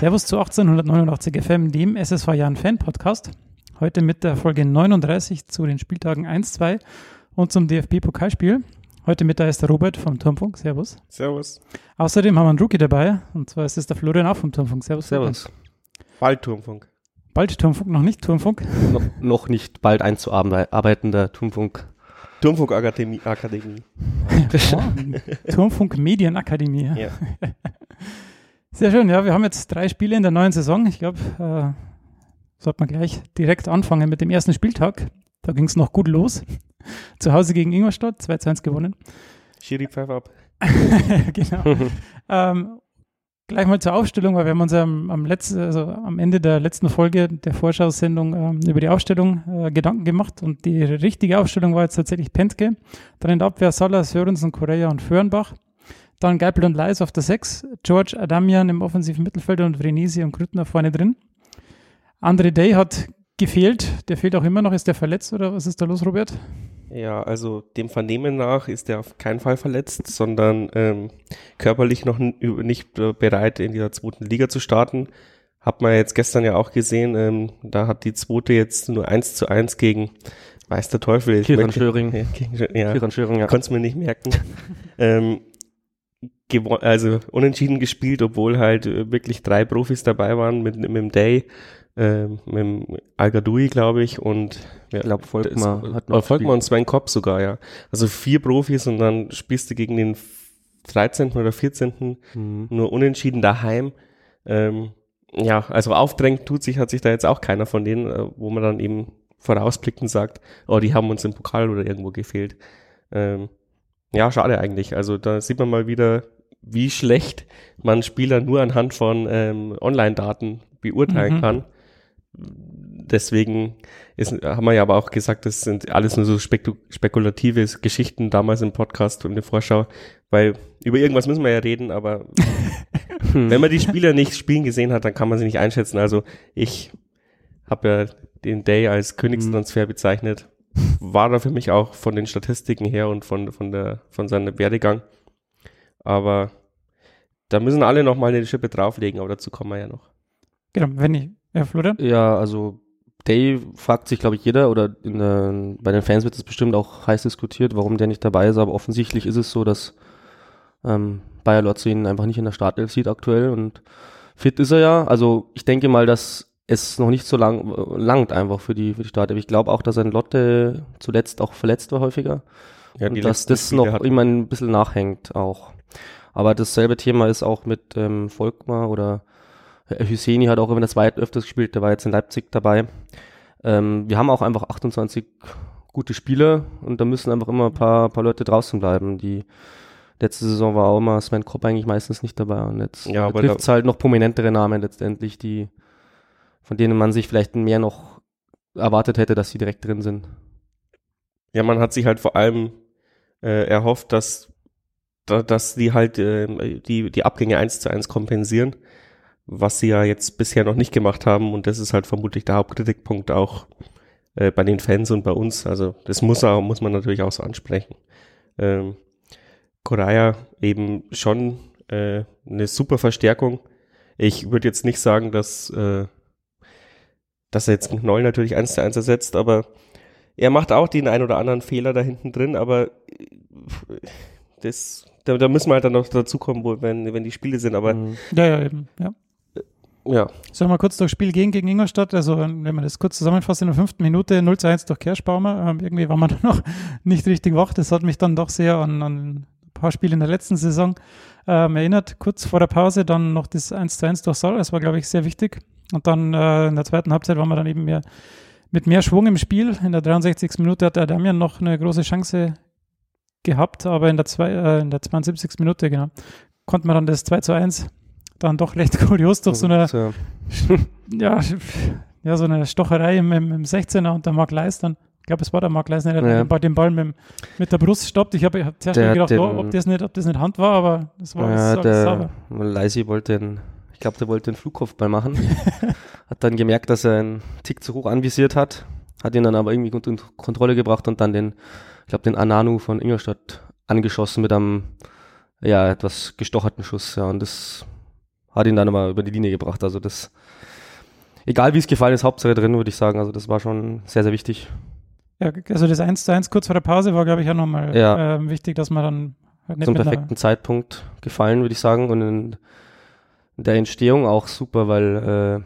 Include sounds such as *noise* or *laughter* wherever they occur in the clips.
Servus zu 1889 FM, dem SSV Jahren Fan Podcast. Heute mit der Folge 39 zu den Spieltagen 1, 2 und zum DFB-Pokalspiel. Heute mit da ist der Robert vom Turmfunk. Servus. Servus. Außerdem haben wir einen Rookie dabei und zwar ist es der Florian auch vom Turmfunk. Servus. Servus. Bald Turmfunk. Bald Turmfunk, noch nicht Turmfunk. No, noch nicht bald einzuarbeitender Turmfunk. Turmfunk Akademie. Akademie. oh, Turmfunk Medienakademie. Ja. Sehr schön, ja, wir haben jetzt drei Spiele in der neuen Saison. Ich glaube, äh, sollte man gleich direkt anfangen mit dem ersten Spieltag. Da ging es noch gut los. Zu Hause gegen Ingolstadt, 2 zu 1 gewonnen. Schiri Pfeif ab. *laughs* genau. *laughs* ähm, gleich mal zur Aufstellung, weil wir haben uns am, am, letzten, also am Ende der letzten Folge der Vorschaussendung ähm, über die Aufstellung äh, Gedanken gemacht und die richtige Aufstellung war jetzt tatsächlich Pentke. Dann in der Abwehr Salas, Sörensen, Correa und Föhrenbach. Dann Geipel und Leis auf der 6, George Adamian im offensiven Mittelfeld und Vrenisi und Grüttner vorne drin. Andre Day hat gefehlt, der fehlt auch immer noch. Ist der verletzt oder was ist da los, Robert? Ja, also dem Vernehmen nach ist er auf keinen Fall verletzt, sondern ähm, körperlich noch nicht bereit, in dieser zweiten Liga zu starten. Hat man jetzt gestern ja auch gesehen, ähm, da hat die zweite jetzt nur 1 zu 1 gegen weiß der Teufel. Kieran Schöring. *laughs* Ja, gegen, ja, Kieran Schöring, ja. Konnte es mir nicht merken. *laughs* ähm, also unentschieden gespielt, obwohl halt äh, wirklich drei Profis dabei waren mit, mit dem Day, äh, mit dem al glaube ich, und ja, ich glaube Volkmar hat noch Volkmar und Sven Kopp sogar, ja. Also vier Profis und dann spielst du gegen den 13. oder 14. Mhm. nur unentschieden daheim. Ähm, ja, also aufdrängt tut sich, hat sich da jetzt auch keiner von denen, äh, wo man dann eben vorausblickend sagt, oh, die haben uns im Pokal oder irgendwo gefehlt. Ähm, ja, schade eigentlich. Also da sieht man mal wieder, wie schlecht man Spieler nur anhand von ähm, Online-Daten beurteilen mhm. kann. Deswegen ist, haben wir ja aber auch gesagt, das sind alles nur so spekul spekulative Geschichten damals im Podcast und in der Vorschau, weil über irgendwas müssen wir ja reden, aber *laughs* wenn man die Spieler nicht spielen gesehen hat, dann kann man sie nicht einschätzen. Also ich habe ja den Day als Königstransfer bezeichnet. War da für mich auch von den Statistiken her und von, von, der, von seinem Werdegang. Aber da müssen alle noch mal eine Schippe drauflegen, aber dazu kommen wir ja noch. Genau, wenn ich. Ja, Florian? Ja, also Day fragt sich, glaube ich, jeder oder der, bei den Fans wird es bestimmt auch heiß diskutiert, warum der nicht dabei ist, aber offensichtlich ist es so, dass ähm, Bayer Lotze ihn einfach nicht in der Startelf sieht aktuell und fit ist er ja. Also ich denke mal, dass es noch nicht so lang langt einfach für die für die Startelf. Ich glaube auch, dass ein Lotte zuletzt auch verletzt war häufiger ja, und dass das Spiele noch immer ein bisschen nachhängt auch. Aber dasselbe Thema ist auch mit ähm, Volkmar oder Hüseni hat auch in der zweiten öfters gespielt, der war jetzt in Leipzig dabei. Ähm, wir haben auch einfach 28 gute Spieler und da müssen einfach immer ein paar, paar Leute draußen bleiben. Die letzte Saison war auch immer Sven Kopp eigentlich meistens nicht dabei und jetzt ja, trifft es halt noch prominentere Namen letztendlich, die von denen man sich vielleicht mehr noch erwartet hätte, dass sie direkt drin sind. Ja, man hat sich halt vor allem äh, erhofft, dass dass die halt äh, die, die Abgänge eins zu eins kompensieren, was sie ja jetzt bisher noch nicht gemacht haben und das ist halt vermutlich der Hauptkritikpunkt auch äh, bei den Fans und bei uns. Also das muss, auch, muss man natürlich auch so ansprechen. Ähm, Correa eben schon äh, eine super Verstärkung. Ich würde jetzt nicht sagen, dass, äh, dass er jetzt Noll natürlich eins zu eins ersetzt, aber er macht auch den ein oder anderen Fehler da hinten drin, aber äh, das da, da müssen wir halt dann noch dazu kommen, wo, wenn, wenn die Spiele sind, aber. Mhm. Ja, ja, eben, ja. Ja. Sollen wir kurz durchs Spiel gehen gegen Ingolstadt? Also, wenn man das kurz zusammenfasst, in der fünften Minute 0 zu 1 durch Kerschbaumer. Ähm, irgendwie war man da *laughs* noch nicht richtig wach. Das hat mich dann doch sehr an, an ein paar Spiele in der letzten Saison ähm, erinnert. Kurz vor der Pause dann noch das 1 zu 1 durch Saal. Das war, glaube ich, sehr wichtig. Und dann äh, in der zweiten Halbzeit waren wir dann eben mehr mit mehr Schwung im Spiel. In der 63. Minute hat der Damian noch eine große Chance gehabt, aber in der, zwei, äh, in der 72. Minute, genau, konnte man dann das 2 zu 1 dann doch recht *laughs* kurios durch so eine, *laughs* ja, ja, so eine Stocherei im, im, im 16er und der Mark Leis dann, ich glaube, es war der Mark Leis, der ja. bei dem Ball mit, mit der Brust stoppt. Ich habe hab zuerst der, gedacht, den, oh, ob, das nicht, ob das nicht Hand war, aber das war ja, das der sauber. Leisi wollte den, ich glaube, der wollte den Flugkopfball machen. *laughs* hat dann gemerkt, dass er einen Tick zu hoch anvisiert hat, hat ihn dann aber irgendwie unter Kontrolle gebracht und dann den glaube, den Ananu von Ingolstadt angeschossen mit einem ja, etwas gestocherten Schuss. Ja, und das hat ihn dann immer über die Linie gebracht. Also das, egal wie es gefallen ist, Hauptsache drin, würde ich sagen. Also das war schon sehr, sehr wichtig. Ja, also das 1 zu 1 kurz vor der Pause war, glaube ich, auch nochmal Ja. ähm, wichtig, dass man dann halt nicht Zum perfekten Zeitpunkt gefallen, würde ich sagen. Und in der Entstehung auch super, weil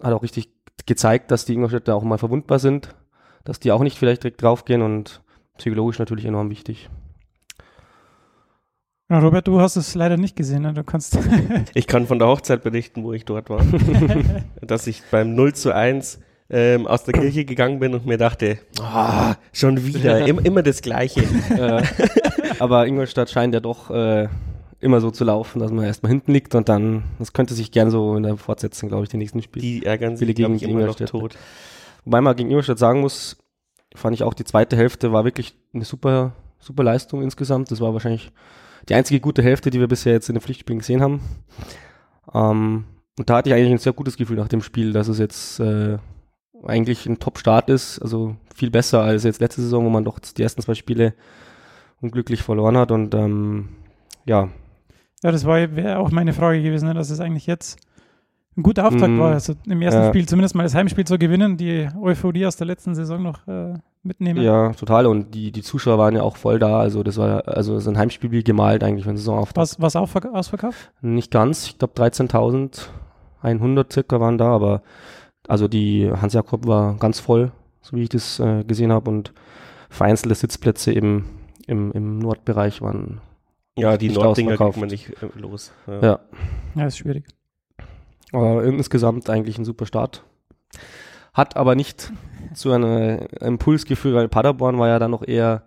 äh, hat auch richtig gezeigt, dass die Ingolstädter auch mal verwundbar sind, dass die auch nicht vielleicht direkt draufgehen und psychologisch natürlich enorm wichtig. Ja, Robert, du hast es leider nicht gesehen, ne? Du kannst. *laughs* Ich kann von der Hochzeit berichten, wo ich dort war. *laughs* dass ich beim 0 zu 1 ähm, aus der Kirche gegangen bin und mir dachte, ah, schon wieder, im, immer das Gleiche. *laughs* äh, aber Ingolstadt scheint ja doch äh, immer so zu laufen, dass man erstmal hinten liegt und dann, das könnte sich gern so in der fortsetzen, glaube ich, die nächsten Spiele. Die ärgern sich, glaube gegen ich, immer noch Ingolstadt. tot. Wobei man gegen Ingolstadt sagen muss, fand ich auch die zweite Hälfte war wirklich eine super, super Leistung insgesamt. Das war wahrscheinlich die einzige gute Hälfte, die wir bisher jetzt in den Pflichtspielen gesehen haben. Ähm, und da hatte ich eigentlich ein sehr gutes Gefühl nach dem Spiel, dass es jetzt äh, eigentlich ein Top-Start ist. Also viel besser als jetzt letzte Saison, wo man doch die ersten zwei Spiele unglücklich verloren hat. Und ähm, ja, ja, das wäre auch meine Frage gewesen, ne? dass es eigentlich jetzt ein guter Auftakt Mhm. war. Also im ersten Ja. Spiel zumindest mal das Heimspiel zu gewinnen, die Euphorie aus der letzten Saison noch äh, mitnehmen. ja, total. Und die, die Zuschauer waren ja auch voll da. Also das war also so ein Heimspiel wie gemalt eigentlich, wenn Saisonauftakt. Was, was auch verk- ausverkauft? Nicht ganz, ich glaube 13.100 circa waren da, aber also die Hans Jakob war ganz voll, so wie ich das äh, gesehen habe und vereinzelte Sitzplätze eben im, im Nordbereich waren. Ja, die Norddinger ausverkauft. kriegt man nicht äh, los. Ja. Ja, Ja, ist schwierig. Aber insgesamt eigentlich ein super Start. Hat aber nicht *laughs* zu einem Impuls geführt, weil Paderborn war ja dann noch eher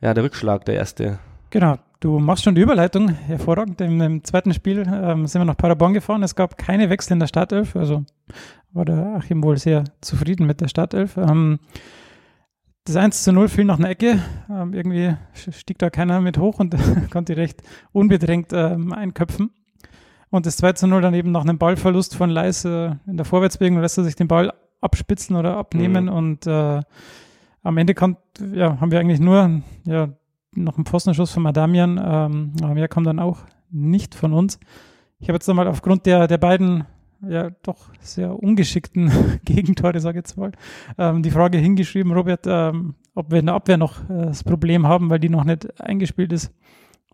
ja, der Rückschlag, der erste. Genau, du machst schon die Überleitung hervorragend. Im, im zweiten Spiel ähm, sind wir nach Paderborn gefahren. Es gab keine Wechsel in der Startelf, also war der Achim wohl sehr zufrieden mit der Startelf. Ähm, das 1 zu 0 fiel nach einer Ecke. Ähm, irgendwie stieg da keiner mit hoch und *laughs* konnte recht unbedrängt ähm, einköpfen. Und das 2 zu 0 dann eben nach einem Ballverlust von Leis äh, in der Vorwärtsbewegung lässt er sich den Ball abspitzen oder abnehmen Mhm. und äh, am Ende kommt, ja, haben wir eigentlich nur ja, noch einen Pfostenschuss von Madamian, ähm, aber mehr kommt dann auch nicht von uns. Ich habe jetzt nochmal aufgrund der, der beiden ja doch sehr ungeschickten *laughs* Gegentore, sage ich jetzt mal, ähm, die Frage hingeschrieben, Robert, ähm, ob wir in der Abwehr noch äh, das Problem haben, weil die noch nicht eingespielt ist.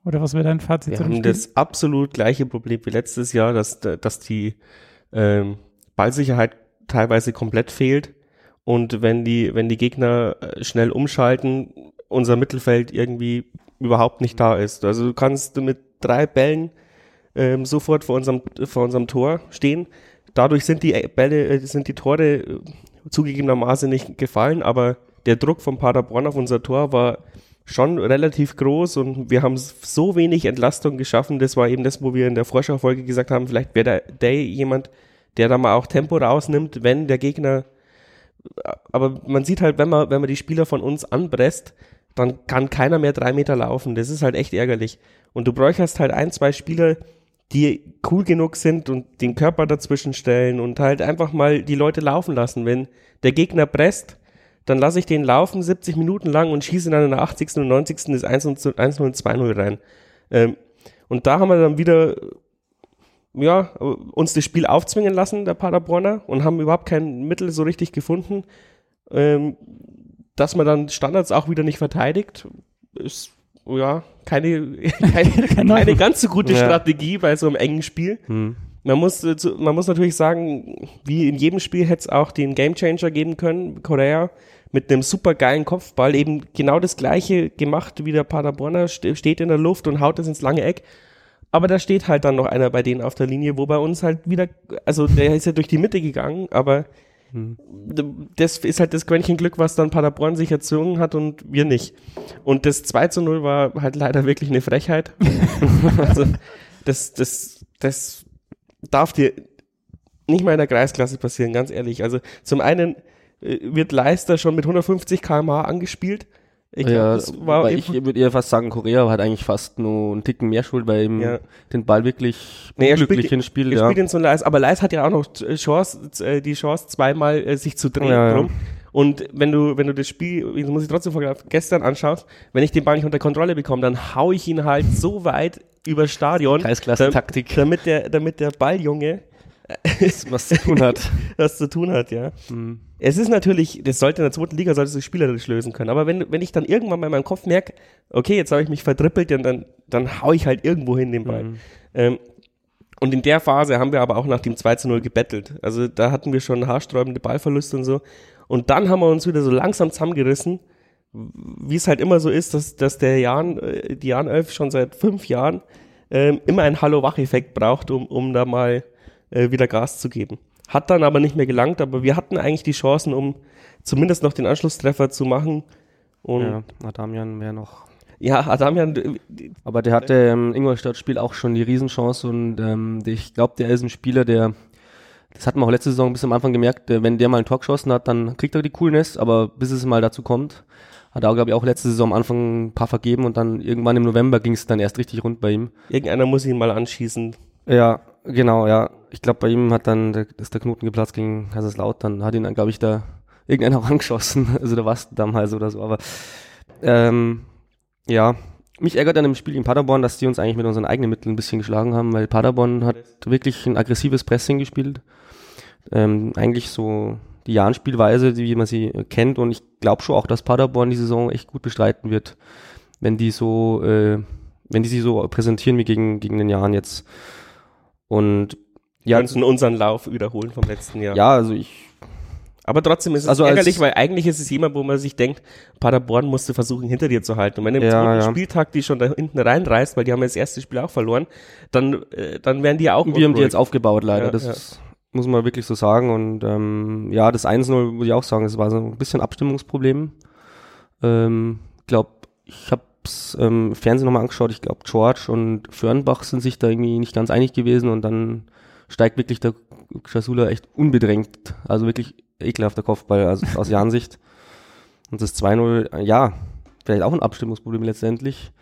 Oder was wäre dein Fazit Wir zu dem haben Spiel? das absolut gleiche Problem wie letztes Jahr, dass, dass die ähm, Ballsicherheit teilweise komplett fehlt. Und wenn die, wenn die Gegner äh, schnell umschalten, unser Mittelfeld irgendwie überhaupt nicht da ist. Also du kannst mit drei Bällen ähm, sofort vor unserem, vor unserem Tor stehen. Dadurch sind die äh, Bälle, äh, sind die Tore zugegebenermaßen nicht gefallen, aber der Druck von Paderborn auf unser Tor war schon relativ groß und wir haben so wenig Entlastung geschaffen. Das war eben das, wo wir in der Vorschaufolge gesagt haben, vielleicht wäre der Day jemand, der da mal auch Tempo rausnimmt, wenn der Gegner aber man sieht halt, wenn man, wenn man die Spieler von uns anpresst, dann kann keiner mehr drei Meter laufen. Das ist halt echt ärgerlich. Und du bräuchst halt ein, zwei Spieler, die cool genug sind und den Körper dazwischen stellen und halt einfach mal die Leute laufen lassen. Wenn der Gegner presst, dann lasse ich den laufen 70 Minuten lang und schieße dann in der 80. und 90. das 1-0 und 2-0 rein. Ähm, und da haben wir dann wieder ja, uns das Spiel aufzwingen lassen, der Paderborner, und haben überhaupt kein Mittel so richtig gefunden. Ähm, dass man dann Standards auch wieder nicht verteidigt, ist ja keine, *laughs* keine, keine ganz so gute Ja. Strategie bei so einem engen Spiel. Hm. Man muss, äh, man muss natürlich sagen, wie in jedem Spiel hätte es auch den Gamechanger geben können, Korea, mit einem super geilen Kopfball, eben genau das gleiche gemacht wie der Paderborner, st steht in der Luft und haut es ins lange Eck. Aber da steht halt dann noch einer bei denen auf der Linie, wo bei uns halt wieder, also der ist ja durch die Mitte gegangen, aber Hm. das ist halt das Quäntchen Glück, was dann Paderborn sich erzwungen hat und wir nicht. Und das 2 zu 0 war halt leider wirklich eine Frechheit. *laughs* also das, das, das darf dir nicht mal in der Kreisklasse passieren, ganz ehrlich. Also zum einen wird Leister schon mit 150 km/h angespielt. Ich glaub, ja, das war eben- ich würde eher fast sagen, Korea hat eigentlich fast nur einen Ticken mehr Schuld, weil ihm Ja. den Ball wirklich Nee, unglücklich spielt- hinspielt. Er Ja. spielt ihn so Leis, aber Leis hat ja auch noch äh, Chance, äh, die Chance zweimal äh, sich zu drehen Ja, ja. drum. Und wenn du, wenn du das Spiel, das muss ich trotzdem von gestern anschaust, wenn ich den Ball nicht unter Kontrolle bekomme, dann hau ich ihn halt so weit über Stadion, Kreisklasse-Taktik. damit der, damit der Balljunge was zu tun hat. *laughs* was zu tun hat, ja. Mhm. Es ist natürlich, das sollte in der zweiten Liga, sollte sich spielerisch lösen können. Aber wenn, wenn ich dann irgendwann mal in meinem Kopf merke, okay, jetzt habe ich mich verdrippelt, dann, dann, dann hau ich halt irgendwo hin den Ball. Mhm. Ähm, und in der Phase haben wir aber auch nach dem 2 zu 0 gebettelt. Also da hatten wir schon haarsträubende Ballverluste und so. Und dann haben wir uns wieder so langsam zusammengerissen, wie es halt immer so ist, dass, dass der Jan, äh, die Jan 11 schon seit fünf Jahren ähm, immer einen Hallo-Wach-Effekt braucht, um, um da mal äh, wieder Gas zu geben. Hat dann aber nicht mehr gelangt, aber wir hatten eigentlich die Chancen, um zumindest noch den Anschlusstreffer zu machen. Und ja, Adamian wäre noch. Ja, Adamian. Äh, aber der hatte im Ingolstadt-Spiel auch schon die Riesenchance und ähm, ich glaube, der ist ein Spieler, der das hat man auch letzte Saison bisschen am Anfang gemerkt, wenn der mal ein Tor geschossen hat, dann kriegt er die Coolness, aber bis es mal dazu kommt, hat er, glaube ich, auch letzte Saison am Anfang ein paar vergeben und dann irgendwann im November ging es dann erst richtig rund bei ihm. Irgendeiner muss ihn mal anschießen. Ja, genau, ja. Ich glaube, bei ihm hat dann, der, ist der Knoten geplatzt gegen Kaiserslautern, hat ihn dann, glaube ich, da irgendeiner auch *laughs* angeschossen, also der was damals oder so, aber ähm, ja, mich ärgert an dem Spiel in Paderborn, dass die uns eigentlich mit unseren eigenen Mitteln ein bisschen geschlagen haben, weil Paderborn hat wirklich ein aggressives Pressing gespielt. Ähm, eigentlich so die Jahrenspielweise, wie man sie kennt. Und ich glaube schon auch, dass Paderborn die Saison echt gut bestreiten wird, wenn die so, äh, wenn die sich so präsentieren wie gegen, gegen den Jahren jetzt. Und ja. Könnten unseren Lauf wiederholen vom letzten Jahr. Ja, also ich. Aber trotzdem ist es also ärgerlich, weil eigentlich ist es jemand, wo man sich denkt, Paderborn musste versuchen, hinter dir zu halten. Und wenn du im ja, ja. Spieltag die schon da hinten reinreißt, weil die haben ja das erste Spiel auch verloren, dann, äh, dann werden die ja auch. Wir haben die jetzt aufgebaut, leider. Ja, das ist muss man wirklich so sagen. Und ähm, ja, das 1-0 muss ich auch sagen, es war so ein bisschen Abstimmungsproblem. Ähm, glaube, ich habe es ähm, Fernsehen nochmal angeschaut. Ich glaube, George und Fernbach sind sich da irgendwie nicht ganz einig gewesen und dann steigt wirklich der Chasula echt unbedrängt, also wirklich ekelhafter Kopfball also aus Jansicht. Und das 2-0, ja, vielleicht auch ein Abstimmungsproblem letztendlich.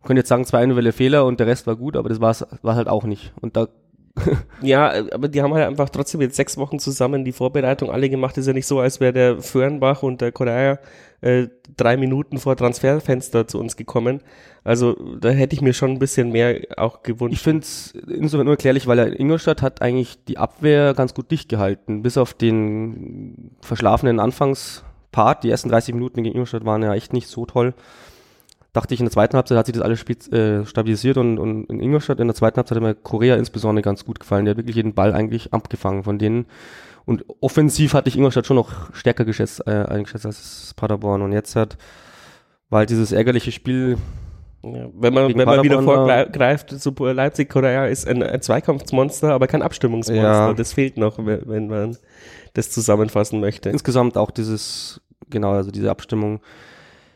Man könnte jetzt sagen, 2-0 wäre Fehler und der Rest war gut, aber das war war halt auch nicht. Und da *laughs* ja, aber die haben halt einfach trotzdem jetzt sechs Wochen zusammen die Vorbereitung alle gemacht. Ist ja nicht so, als wäre der Föhrenbach und der Korea äh, drei Minuten vor Transferfenster zu uns gekommen. Also da hätte ich mir schon ein bisschen mehr auch gewünscht. Ich finde es insofern nur erklärlich, weil er Ingolstadt hat eigentlich die Abwehr ganz gut dicht gehalten, bis auf den verschlafenen Anfangspart. Die ersten 30 Minuten gegen Ingolstadt waren ja echt nicht so toll dachte ich, in der zweiten Halbzeit hat sich das alles äh, stabilisiert und, und in Ingolstadt in der zweiten Halbzeit hat mir Korea insbesondere ganz gut gefallen. Der hat wirklich jeden Ball eigentlich abgefangen von denen. Und offensiv hatte ich Ingolstadt schon noch stärker geschätzt, äh, eingeschätzt als Paderborn. Und jetzt hat, halt dieses ärgerliche Spiel. Ja, wenn man, wenn man wieder vorgreift, so Leipzig, Korea ist ein, ein Zweikampfsmonster, aber kein Abstimmungsmonster. Ja. Das fehlt noch, wenn man das zusammenfassen möchte. Insgesamt auch dieses, genau, also diese Abstimmung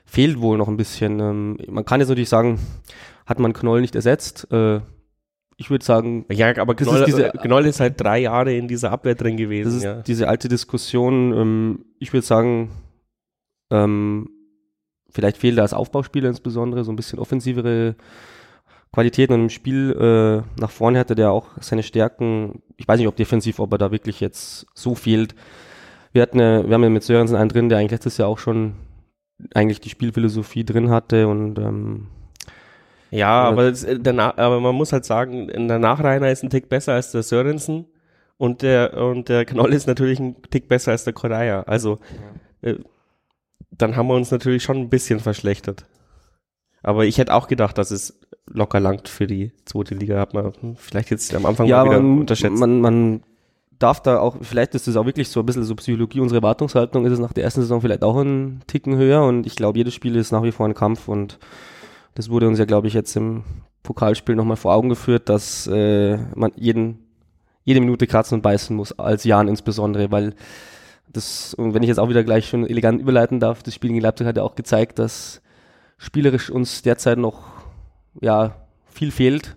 fehlt wohl noch ein bisschen. Ähm, man kann jetzt natürlich sagen, hat man Knoll nicht ersetzt. Äh, ich würde sagen, ja, aber Knoll ist, diese, Knoll ist halt drei Jahre in dieser Abwehr drin gewesen. Das ist ja. diese alte Diskussion. Ähm, ich würde sagen, ähm, vielleicht fehlt da als Aufbauspieler insbesondere so ein bisschen offensivere Qualitäten und im Spiel äh, nach vorne hatte der auch seine Stärken. Ich weiß nicht, ob defensiv, ob er da wirklich jetzt so fehlt. Wir hatten, eine, wir haben ja mit Sörensen einen drin, der eigentlich letztes Jahr auch schon eigentlich die Spielphilosophie drin hatte und ähm, ja, aber, das, äh, der, aber man muss halt sagen, der Nachreiner ist ein Tick besser als der Sörensen und der und der Knoll ist natürlich ein Tick besser als der Korea. Also ja. äh, dann haben wir uns natürlich schon ein bisschen verschlechtert. Aber ich hätte auch gedacht, dass es locker langt für die zweite Liga. Hat man vielleicht jetzt am Anfang ja, mal wieder man, unterschätzt. Man, man darf da auch, vielleicht ist das auch wirklich so ein bisschen so Psychologie, unsere Erwartungshaltung ist es nach der ersten Saison vielleicht auch ein Ticken höher und ich glaube, jedes Spiel ist nach wie vor ein Kampf und das wurde uns ja, glaube ich, jetzt im Pokalspiel nochmal vor Augen geführt, dass äh, man jeden, jede Minute kratzen und beißen muss, als Jan insbesondere, weil das, und wenn ich jetzt auch wieder gleich schon elegant überleiten darf, das Spiel gegen Leipzig hat ja auch gezeigt, dass spielerisch uns derzeit noch ja viel fehlt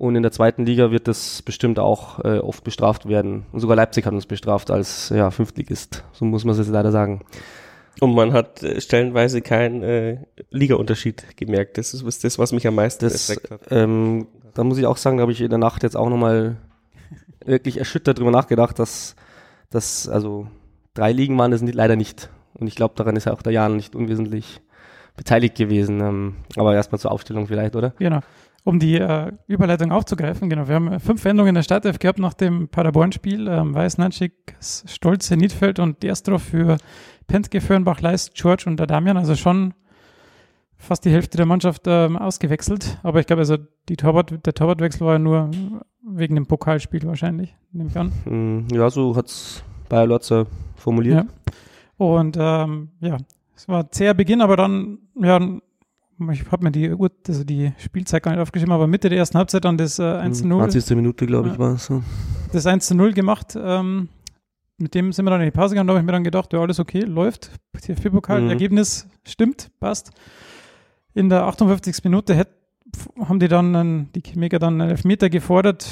und in der zweiten Liga wird das bestimmt auch äh, oft bestraft werden. Und sogar Leipzig hat uns bestraft als ja, Fünftligist. So muss man es jetzt leider sagen. Und man hat äh, stellenweise keinen äh, Liga-Unterschied gemerkt. Das ist das, was mich am meisten das, hat. Ähm, da muss ich auch sagen, da habe ich in der Nacht jetzt auch nochmal wirklich erschüttert drüber nachgedacht, dass das, also drei Ligen waren es leider nicht. Und ich glaube, daran ist ja auch der Jan nicht unwesentlich beteiligt gewesen. Ähm, aber erstmal zur Aufstellung vielleicht, oder? Genau. Um die äh, Überleitung aufzugreifen, genau. Wir haben fünf Änderungen in der Startelf gehabt nach dem Paderborn-Spiel. Ähm, Weiß, Nanschik, Stolze, Niedfeld und Derstrov für Pentke, Föhrenbach, Leist, George und der Damian. Also schon fast die Hälfte der Mannschaft ähm, ausgewechselt. Aber ich glaube, also die Torwart, der Torwartwechsel war ja nur wegen dem Pokalspiel wahrscheinlich, nehme ich an. Mm, Ja, so hat's Bayer Lotzer formuliert. Ja. Und ähm, ja, es war ein zäher Beginn, aber dann, ja, ich habe mir die, Uhr- also die Spielzeit gar nicht aufgeschrieben, aber Mitte der ersten Halbzeit dann das äh, 1 zu 0, 20. Minute, glaube ich, war es. So. das 1 zu 0 gemacht. Ähm, mit dem sind wir dann in die Pause gegangen, da habe ich mir dann gedacht, ja, alles okay, läuft. TFB-Pokal, Mhm. Ergebnis stimmt, passt. In der 58. Minute hätt, haben die dann, einen, die Chemiker dann einen Elfmeter gefordert,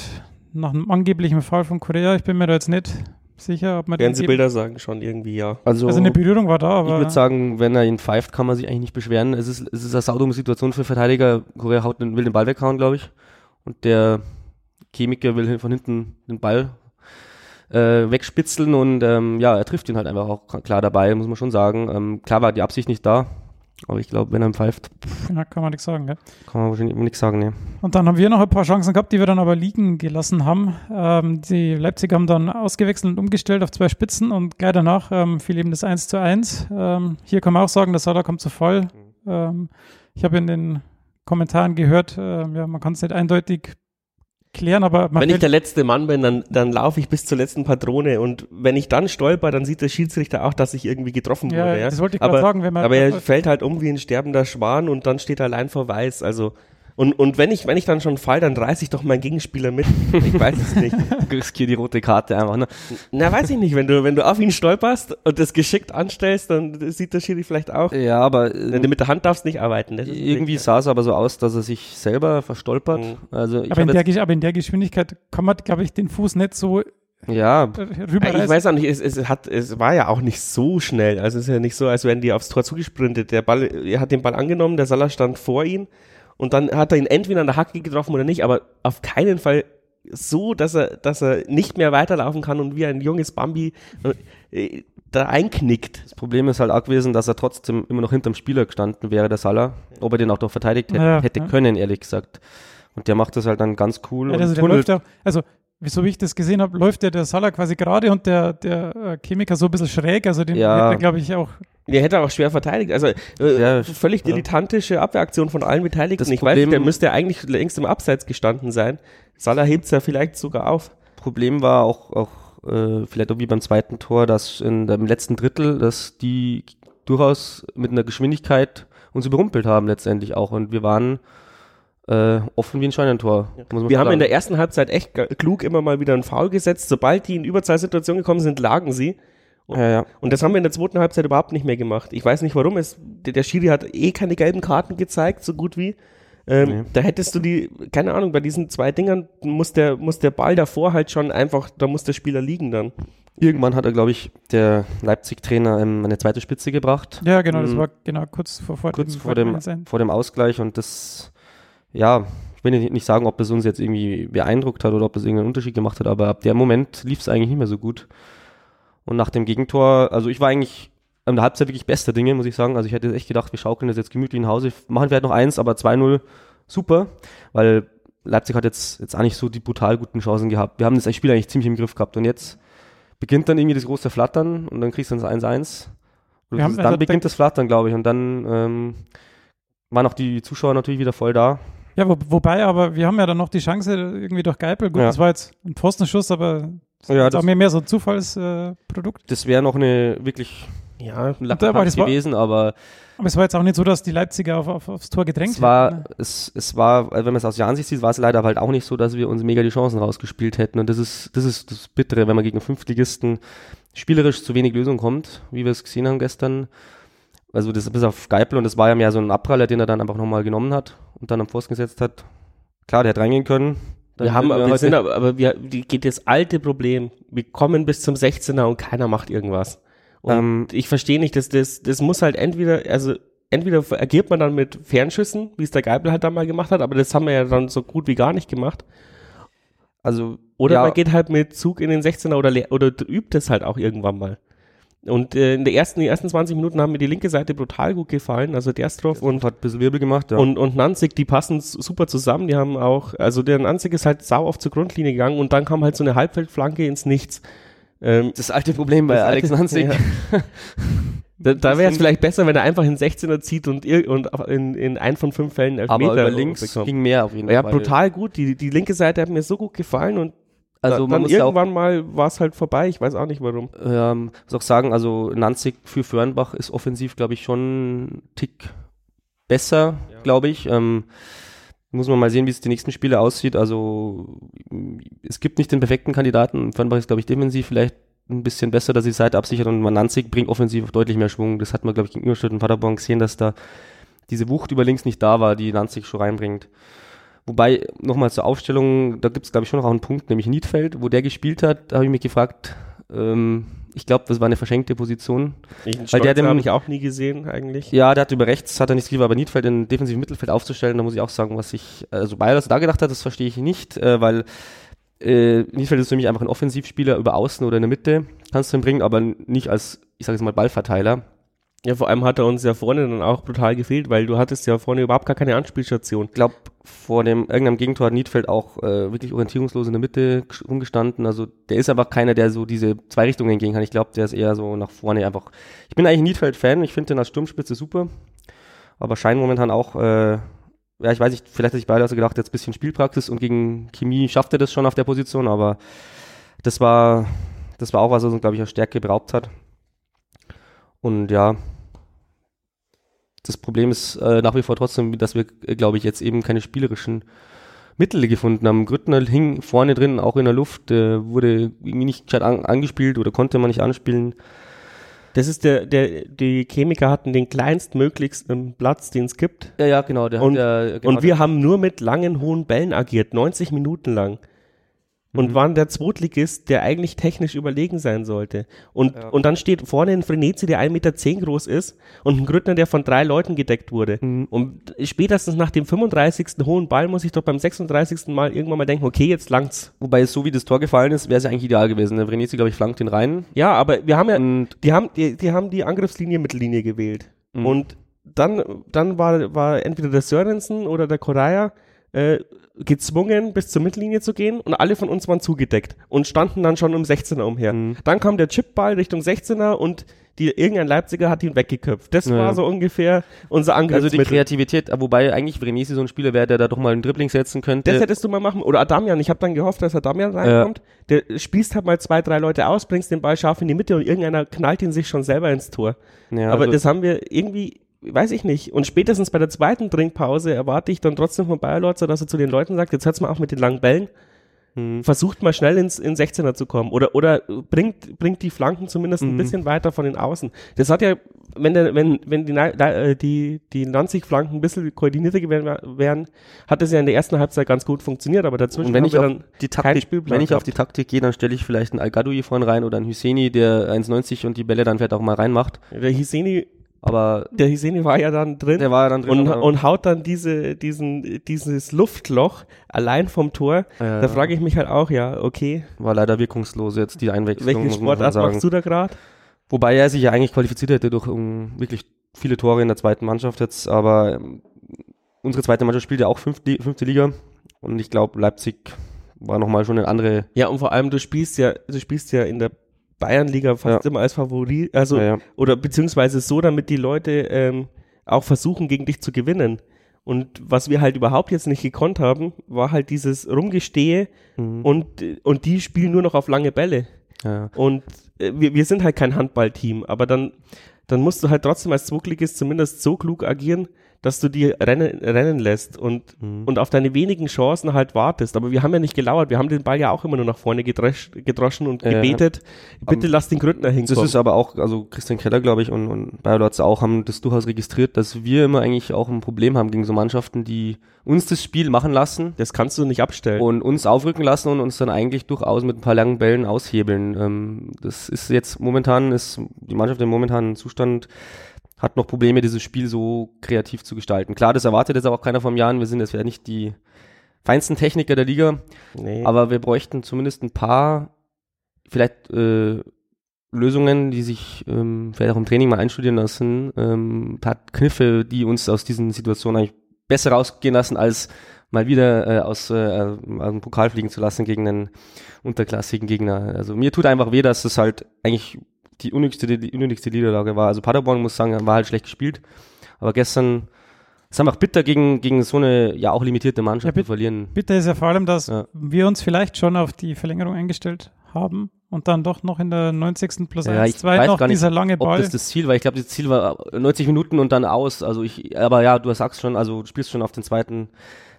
nach einem angeblichen Fall von Korea. Ich bin mir da jetzt nicht sicher, ob man Fernsehbilder sagen schon irgendwie ja. Also, Also eine Berührung war da, ich aber würde sagen, wenn er ihn pfeift, kann man sich eigentlich nicht beschweren. Es ist, es ist eine saudumme Situation für Verteidiger. Korea haut den, will den Ball weghauen, glaube ich. Und der Chemiker will von hinten den Ball äh, wegspitzeln und ähm, ja, er trifft ihn halt einfach auch klar dabei, muss man schon sagen. Ähm, klar war die Absicht nicht da, aber ich glaube, wenn er pfeift, ja, kann man nichts sagen. Gell? kann man wahrscheinlich nichts sagen. Ne. Und dann haben wir noch ein paar Chancen gehabt, die wir dann aber liegen gelassen haben. Ähm, die Leipzig haben dann ausgewechselt und umgestellt auf zwei Spitzen und gleich danach ähm, fiel eben das 1 zu 1. Ähm, hier kann man auch sagen, der Salah kommt zu Fall. Ähm, ich habe in den Kommentaren gehört, ähm, ja, man kann es nicht eindeutig klären, aber man Wenn ich der letzte Mann bin, dann, dann laufe ich bis zur letzten Patrone und wenn ich dann stolper, dann sieht der Schiedsrichter auch, dass ich irgendwie getroffen wurde. Ja? das wollte ich gerade aber, sagen, wenn man aber er fällt halt um wie ein sterbender Schwan und dann steht er allein vor Weiß. Also und, und wenn ich wenn ich dann schon fall, dann reiß ich doch meinen Gegenspieler mit. Ich weiß es nicht. *laughs* Riskier die rote Karte einfach. Ne? Na, weiß ich nicht. Wenn du wenn du auf ihn stolperst und das geschickt anstellst, dann sieht der Schiri vielleicht auch. Ja, aber äh, Mit der Hand darfst du nicht arbeiten. Das ist irgendwie sah es aber so aus, dass er sich selber verstolpert. Mhm. Also ich aber, in der, aber in der Geschwindigkeit kann man, glaube ich, den Fuß nicht so ja, äh, Ja, rüberreißen. Ich weiß auch nicht, es, es, hat, es war ja auch nicht so schnell. Also es ist ja nicht so, als wären die aufs Tor zugesprintet. Der Ball, er hat den Ball angenommen, der Salah stand vor ihm und dann hat er ihn entweder an der Hacke getroffen oder nicht, aber auf keinen Fall so, dass er, dass er nicht mehr weiterlaufen kann und wie ein junges Bambi äh, da einknickt. Das Problem ist halt auch gewesen, dass er trotzdem immer noch hinterm Spieler gestanden wäre, der Salah, ob er den auch noch verteidigt hätte, Ja, hätte ja. können, ehrlich gesagt. Und der macht das halt dann ganz cool Ja, und also der läuft ja, also wieso wie ich das gesehen habe, läuft der, der Salah quasi gerade und der, der äh, Chemiker so ein bisschen schräg, also den Ja. hätte er, glaube ich, auch. Der hätte auch schwer verteidigt. Also äh, Ja, völlig ja. dilettantische Abwehraktion von allen Beteiligten. Das ich weiß, Problem- der müsste eigentlich längst im Abseits gestanden sein. Salah hebt's ja vielleicht sogar auf. Problem war auch, auch äh, vielleicht auch wie beim zweiten Tor, dass in dem letzten Drittel, dass die durchaus mit einer Geschwindigkeit uns überrumpelt haben letztendlich auch. Und wir waren äh, offen wie ein Scheunentor. man Wir haben sagen. in der ersten Halbzeit echt klug immer mal wieder einen Foul gesetzt. Sobald die in Überzahlsituation gekommen sind, lagen sie. Ja, ja. Und das haben wir in der zweiten Halbzeit überhaupt nicht mehr gemacht. Ich weiß nicht warum. Es, der, Schiri hat eh keine gelben Karten gezeigt, so gut wie. Ähm, Nee. Da hättest du die, keine Ahnung, bei diesen zwei Dingern muss der, muss der Ball davor halt schon einfach, da muss der Spieler liegen dann. Irgendwann hat er, glaube ich, der Leipzig-Trainer ähm, eine zweite Spitze gebracht. Ja, genau, das Mhm. war genau kurz vor, vor kurz dem, vor dem, 1-1. vor dem Ausgleich und das, ja, ich will nicht nicht sagen, ob es uns jetzt irgendwie beeindruckt hat oder ob es irgendeinen Unterschied gemacht hat, aber ab dem Moment lief es eigentlich nicht mehr so gut. Und nach dem Gegentor, also ich war eigentlich an der Halbzeit wirklich bester Dinge, muss ich sagen. Also ich hätte echt gedacht, wir schaukeln das jetzt gemütlich nach Hause, machen vielleicht noch eins, aber 2-0, super, weil Leipzig hat jetzt, jetzt auch nicht so die brutal guten Chancen gehabt. Wir haben das Spiel eigentlich ziemlich im Griff gehabt und jetzt beginnt dann irgendwie das große Flattern und dann kriegst du das 1-1. Und Wir haben- dann also beginnt das Flattern, glaube ich, und dann ähm, waren auch die Zuschauer natürlich wieder voll da. Ja, wo, wobei, aber wir haben ja dann noch die Chance irgendwie durch Geipel. Gut, Ja. das war jetzt ein Pfostenschuss, aber das Ja, ist auch das- mehr, mehr so ein Zufallsprodukt. Äh. Das wäre noch eine wirklich Ja, war das war- gewesen, aber aber es war jetzt auch nicht so, dass die Leipziger auf, auf, aufs Tor gedrängt es war, hätten, ne? es, es war, also wenn man es aus der Ansicht sieht, war es leider halt auch nicht so, dass wir uns mega die Chancen rausgespielt hätten. Und das ist, das ist das Bittere, wenn man gegen Fünftligisten spielerisch zu wenig Lösung kommt, wie wir es gesehen haben gestern. Also das bis auf Geipel und das war ja mehr so ein Abpraller, den er dann einfach nochmal genommen hat und dann am Pfosten gesetzt hat. Klar, der hätte reingehen können. Dann Wir haben, wir heute- sind aber, aber wir, die geht das alte Problem. Wir kommen bis zum 16er und keiner macht irgendwas. Und Ähm, ich verstehe nicht, dass das, das muss halt entweder, also entweder agiert man dann mit Fernschüssen, wie es der Geibel halt da mal gemacht hat, aber das haben wir ja dann so gut wie gar nicht gemacht. also Oder ja, man geht halt mit Zug in den 16er oder, oder übt es halt auch irgendwann mal. Und äh, in, der ersten, den ersten 20 Minuten haben mir die linke Seite brutal gut gefallen. Also Derstrov und, hat ein bisschen Wirbel gemacht, ja. und, und Nanzig, die passen super zusammen. Die haben auch, also der Nanzig ist halt sau oft zur Grundlinie gegangen und dann kam halt so eine Halbfeldflanke ins Nichts. Ähm, das alte Problem bei Alex alte- *laughs* Nanzig. ja. *laughs* da da wäre es vielleicht besser, wenn er einfach in 16er zieht und, ir- und in, in ein von fünf Fällen Aber Elfmeter über links bekommt. ging mehr auf jeden Ja, Fall. brutal gut. Die, die linke Seite hat mir so gut gefallen und Also da, man muss ja auch irgendwann mal war es halt vorbei. Ich weiß auch nicht warum. ähm, muss auch sagen, also Nanzig für Fürnbach ist offensiv, glaube ich, schon ein Tick besser, glaube ich. Ähm, muss man mal sehen, wie es die nächsten Spiele aussieht. Also es gibt nicht den perfekten Kandidaten. Fürnbach ist, glaube ich, defensiv vielleicht ein bisschen besser, dass sie Seite absichert und man Nanzig bringt offensiv deutlich mehr Schwung. Das hat man, glaube ich, gegen Ingolstadt und Paderborn gesehen, dass da diese Wucht über links nicht da war, die Nanzig schon reinbringt. Wobei, nochmal zur Aufstellung, da gibt es, glaube ich, schon noch einen Punkt, nämlich Niedfeld, wo der gespielt hat, da habe ich mich gefragt, ähm, ich glaube, das war eine verschenkte Position. Ich, Weil der habe ich auch nie gesehen eigentlich. Ja, der hat über rechts, hat er nichts lieber, aber Niedfeld in defensiven Mittelfeld aufzustellen, da muss ich auch sagen, was ich, also Bayer da gedacht hat, das verstehe ich nicht, äh, weil äh, Niedfeld ist für mich einfach ein Offensivspieler über Außen oder in der Mitte, kannst du ihn bringen, aber nicht als, ich sage jetzt mal, Ballverteiler. Ja, vor allem hat er uns ja vorne dann auch brutal gefehlt, weil du hattest ja vorne überhaupt gar keine Anspielstation. Ich glaube, vor dem irgendeinem Gegentor hat Niedfeld auch äh, wirklich orientierungslos in der Mitte rumgestanden. Also der ist einfach keiner, der so diese zwei Richtungen gehen kann. Ich glaube, der ist eher so nach vorne einfach. Ich bin eigentlich Niedfeld-Fan, ich finde den als Sturmspitze super. Aber scheint momentan auch, äh, ja, ich weiß nicht, vielleicht hat sich beide also gedacht, jetzt ein bisschen Spielpraxis und gegen Chemie schafft er das schon auf der Position, aber das war, das war auch was, was uns, glaube ich, an Stärke beraubt hat. Und ja, das Problem ist äh, nach wie vor trotzdem, dass wir, äh, glaube ich, jetzt eben keine spielerischen Mittel gefunden haben. Grüttner hing vorne drin, auch in der Luft, äh, wurde irgendwie nicht gescheit an, angespielt oder konnte man nicht anspielen. Das ist der, der, die Chemiker hatten den kleinstmöglichsten Platz, den es gibt. Ja, ja, genau. Der Und- hat, ja, genau, Und wir haben nur mit langen, hohen Bällen agiert, 90 Minuten lang. Und Mhm. waren der Zweitligist, der eigentlich technisch überlegen sein sollte. Und, Ja. und dann steht vorne ein Frenetzi, der 1,10 Meter groß ist und ein Grüttner, der von drei Leuten gedeckt wurde. Mhm. Und spätestens nach dem 35. hohen Ball muss ich doch beim 36. Mal irgendwann mal denken, okay, jetzt langt's. Wobei so wie das Tor gefallen ist, wäre es ja eigentlich ideal gewesen. Der Vrenetzi, glaube ich, flankt den rein. Ja, aber wir haben ja, Und die haben die, die haben die Angriffslinie Mittellinie gewählt. Mhm. Und dann, dann war, war entweder der Sörensen oder der Koraya äh, gezwungen, bis zur Mittellinie zu gehen und alle von uns waren zugedeckt und standen dann schon um 16er umher. Mhm. Dann kam der Chipball Richtung 16er und die, irgendein Leipziger hat ihn weggeköpft. Das Ja. war so ungefähr unser also die. Kreativität, wobei eigentlich Vrenetzi so ein Spieler wäre, der da doch mal einen Dribbling setzen könnte. das hättest du mal machen. Oder Adamian. Ich habe dann gehofft, dass Adamian reinkommt. Der spießt halt mal zwei, drei Leute aus, bringst den Ball scharf in die Mitte und irgendeiner knallt ihn sich schon selber ins Tor. ja, Aber also, das haben wir irgendwie, weiß ich nicht. Und spätestens bei der zweiten Trinkpause erwarte ich dann trotzdem von Bayer Lotzer, dass er zu den Leuten sagt, jetzt hört's mal auf mit den langen Bällen. hm. Versucht mal schnell ins, in 16er zu kommen. Oder, oder bringt, bringt die Flanken zumindest ein Mhm. bisschen weiter von den Außen. Das hat ja, wenn der, wenn, wenn die, äh, die, die Nanzig-Flanken ein bisschen koordinierter gewesen wären, hat das ja in der ersten Halbzeit ganz gut funktioniert, aber dazwischen Und wenn ich auf dann die Taktik, wenn ich auf die Taktik gehe, dann stelle ich vielleicht einen Al-Gadoui vorne rein oder einen Hüseni, der 1,90 und die Bälle dann vielleicht auch mal reinmacht. Der Hiseni, Aber der Hiseni war ja dann drin. der war ja dann drin. und, aber- und haut dann diese, diesen, dieses Luftloch allein vom Tor. Ja, Da frage ich mich halt auch, ja, okay, war leider wirkungslos jetzt die Einwechslung. welche muss man Sportart machst du da gerade? Wobei er sich ja eigentlich qualifiziert hätte durch um, wirklich viele Tore in der zweiten Mannschaft jetzt, aber ähm, unsere zweite Mannschaft spielt ja auch fünfte, fünfte Liga und ich glaube Leipzig war nochmal schon eine andere. Ja, und vor allem, du spielst ja, du spielst ja in der Bayernliga fast Ja. immer als Favorit, also, ja, ja. oder beziehungsweise so, damit die Leute ähm, auch versuchen, gegen dich zu gewinnen. Und was wir halt überhaupt jetzt nicht gekonnt haben, war halt dieses Rumgestehe Mhm. und, und die spielen nur noch auf lange Bälle. Und äh, wir, wir sind halt kein Handballteam, aber dann, dann musst du halt trotzdem als Zweitligist zumindest so klug agieren, dass du die rennen, rennen lässt und, Mhm. und auf deine wenigen Chancen halt wartest. Aber wir haben ja nicht gelauert, wir haben den Ball ja auch immer nur nach vorne gedresch, gedroschen und gebetet, bitte lass den Gründner Das hinkommen. ist aber auch, also Christian Keller, glaube ich, und, und Bayer Lotz auch haben das durchaus registriert, dass wir immer eigentlich auch ein Problem haben gegen so Mannschaften, die uns das Spiel machen lassen das kannst du nicht abstellen. und uns aufrücken lassen und uns dann eigentlich durchaus mit ein paar langen Bällen aushebeln. Ähm, das ist jetzt momentan, ist die Mannschaft im momentanen Zustand hat noch Probleme, dieses Spiel so kreativ zu gestalten. Klar, das erwartet jetzt aber auch keiner vom Jahren. Wir sind jetzt ja nicht die feinsten Techniker der Liga, nee. aber wir bräuchten zumindest ein paar, vielleicht äh, Lösungen, die sich ähm, vielleicht auch im Training mal einstudieren lassen, ähm, ein paar Kniffe, die uns aus diesen Situationen eigentlich besser rausgehen lassen, als mal wieder äh, aus, äh, aus dem Pokal fliegen zu lassen gegen einen unterklassigen Gegner. Also mir tut einfach weh, dass es halt eigentlich die unnötigste, die unnötigste Niederlage war. Also Paderborn muss sagen, war halt schlecht gespielt. Aber gestern ist einfach bitter gegen, gegen so eine ja auch limitierte Mannschaft Ja, zu verlieren. Bitter ist ja vor allem, dass Ja. wir uns vielleicht schon auf die Verlängerung eingestellt haben und dann doch noch in der 90. plus Ja, 1, ich 2 weiß noch gar nicht, dieser lange Ob Ball. das das Ziel war, ich glaube, das Ziel war 90 Minuten und dann aus. Also ich, aber ja, du sagst schon, also du spielst schon auf den zweiten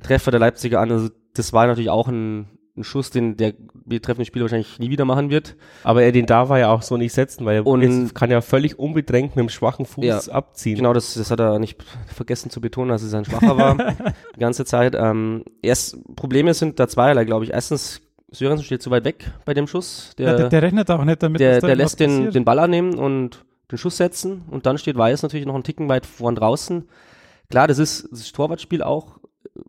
Treffer der Leipziger an. Also das war natürlich auch ein, ein Schuss, den der betreffende Spieler wahrscheinlich nie wieder machen wird. Aber er den da war ja auch so nicht setzen, weil er kann ja völlig unbedrängt mit dem schwachen Fuß Ja, abziehen. Genau, das, das hat er nicht vergessen zu betonen, dass es ein Schwacher war *laughs* die ganze Zeit. Ähm, erst Probleme sind da zweierlei, glaube ich. Erstens, Sörensen steht zu weit weg bei dem Schuss. ja, der, der rechnet auch nicht damit, der, dass da der lässt den, den Ball annehmen und den Schuss setzen und dann steht Weiß natürlich noch einen Ticken weit vorn draußen. Klar, das ist das ist Torwartspiel auch.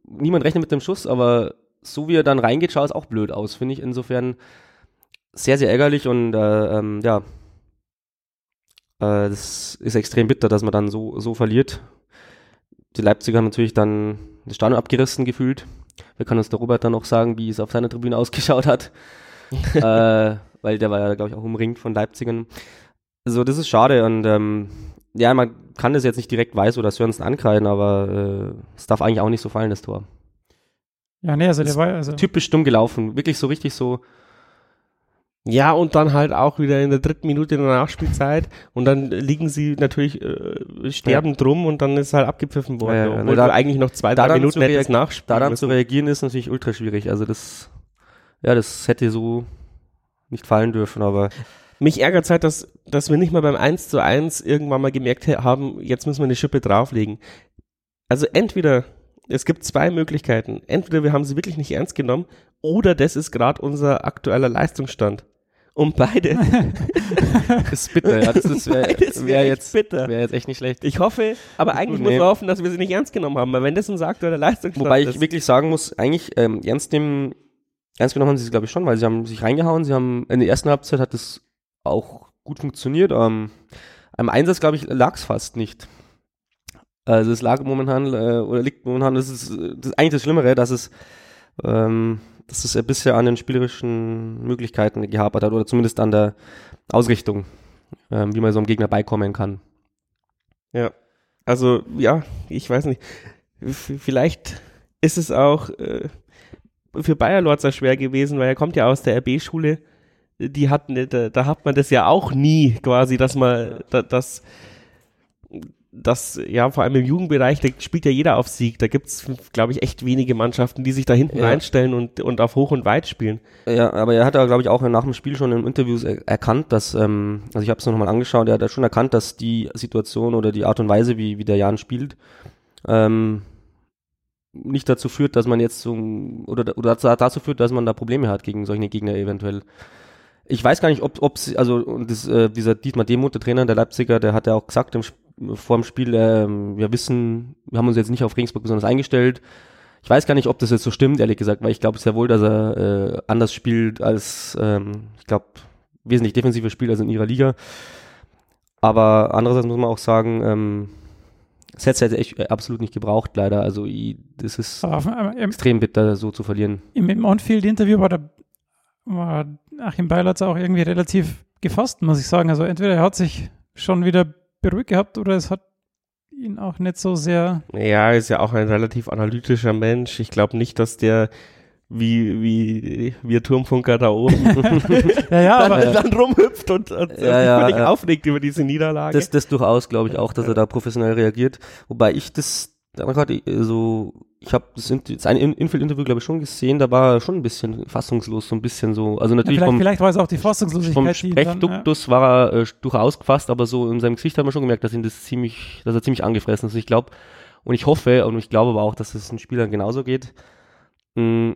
Niemand rechnet mit dem Schuss, aber so wie er dann reingeht, schaut es auch blöd aus, finde ich. Insofern sehr, sehr ärgerlich und äh, ähm, ja, äh, das ist extrem bitter, dass man dann so, so verliert. Die Leipziger haben natürlich dann das Stadion abgerissen gefühlt. Wir können uns der Robert dann noch sagen, wie es auf seiner Tribüne *laughs* ausgeschaut hat. *laughs* äh, weil der war ja, glaube ich, auch umringt von Leipzigern. Also das ist schade und ähm, ja, man kann das jetzt nicht direkt Weiß oder Sörensen ankreiden, aber äh, es darf eigentlich auch nicht so fallen, das Tor. Ja, nee, also der war, also, Typisch dumm gelaufen, wirklich so richtig so, Ja, und dann halt auch wieder in der dritten Minute der Nachspielzeit und dann liegen sie natürlich äh, sterbend drum und dann ist halt abgepfiffen worden, Ja, ja, obwohl da- du eigentlich noch zwei, drei Minuten zu hättest reag- nachspielen daran zu müssen. reagieren ist natürlich ultra schwierig. Also das, ja, das hätte so nicht fallen dürfen, aber Mich ärgert halt, dass, dass wir nicht mal beim 1 zu 1 irgendwann mal gemerkt haben, jetzt müssen wir eine Schippe drauflegen. Also entweder, es gibt zwei Möglichkeiten. Entweder wir haben sie wirklich nicht ernst genommen oder das ist gerade unser aktueller Leistungsstand. Und beide, *laughs* das ist bitter. Ja, das ist, wäre wär jetzt, bitter. wär jetzt echt nicht schlecht. ich hoffe, aber eigentlich Nee. muss man hoffen, dass wir sie nicht ernst genommen haben, weil wenn das unser aktueller Leistungsstand Wobei ich ist. wirklich sagen muss, eigentlich ähm, ernst nehmen, ernst genommen haben sie es glaube ich schon, weil sie haben sich reingehauen, sie haben in der ersten Halbzeit hat es auch gut funktioniert. Ähm, am Einsatz glaube ich lag es fast nicht. Also es lag momentan äh, oder liegt momentan, das ist, das ist eigentlich das Schlimmere, dass es ähm, dass es bisher an den spielerischen Möglichkeiten gehapert hat oder zumindest an der Ausrichtung, ähm, wie man so einem Gegner beikommen kann. Ja, also ja, ich weiß nicht. Vielleicht ist es auch äh, für Bayer Lorzer schwer gewesen, weil er kommt ja aus der RB-Schule. Die hatten, da, da hat man das ja auch nie quasi, dass man, da, das, das, ja, vor allem im Jugendbereich, da spielt ja jeder auf Sieg. Da gibt's, glaube ich, echt wenige Mannschaften, die sich da hinten Ja. reinstellen und, und auf Hoch und Weit spielen. Ja, aber er hat ja, glaube ich, auch nach dem Spiel schon in Interviews er erkannt, dass, ähm, also ich habe es nochmal angeschaut, er hat ja schon erkannt, dass die Situation oder die Art und Weise, wie, wie der Jan spielt, ähm, nicht dazu führt, dass man jetzt so, oder, oder dazu- führt, dass man da Probleme hat gegen solche Gegner eventuell. Ich weiß gar nicht, ob, ob sie, also und das, äh, dieser Dietmar Demuth, der Trainer der Leipziger, der hat ja auch gesagt im, Sp- vor dem Spiel, ähm, wir wissen, wir haben uns jetzt nicht auf Regensburg besonders eingestellt. Ich weiß gar nicht, ob das jetzt so stimmt, ehrlich gesagt, weil ich glaube sehr wohl, dass er äh, anders spielt als, ähm, ich glaube, wesentlich defensiver spielt als in ihrer Liga. Aber andererseits muss man auch sagen, ähm, das hätte es echt äh, absolut nicht gebraucht, leider. Also i- das ist aber extrem bitter, so zu verlieren. im, im On-Field-Interview war, der, war Achim Beilatz auch irgendwie relativ gefasst, muss ich sagen. Also entweder er hat sich schon wieder beruhigt gehabt oder es hat ihn auch nicht so sehr Ja, er ist ja auch ein relativ analytischer Mensch. Ich glaube nicht, dass der wie, wie wir Turmfunker da oben *laughs* Ja, ja, dann, aber dann rumhüpft und, und Ja, sich ja, völlig ja. aufregt über diese Niederlage. Das, das durchaus, glaube ich auch, dass er da professionell reagiert. Wobei ich das, da gerade so, ich habe das, das eine In- Infield-Interview, glaube ich, schon gesehen, da war er schon ein bisschen fassungslos, so ein bisschen so. Also natürlich vielleicht, vom, vielleicht war es auch die vom Fassungslosigkeit, die ihn dann, ja. Sprechduktus war er äh, durchaus gefasst, aber so in seinem Gesicht hat man schon gemerkt, dass ihn das ziemlich, dass er ziemlich angefressen ist. Ich glaube, und ich hoffe, und ich glaube aber auch, dass es den Spielern genauso geht. Mm,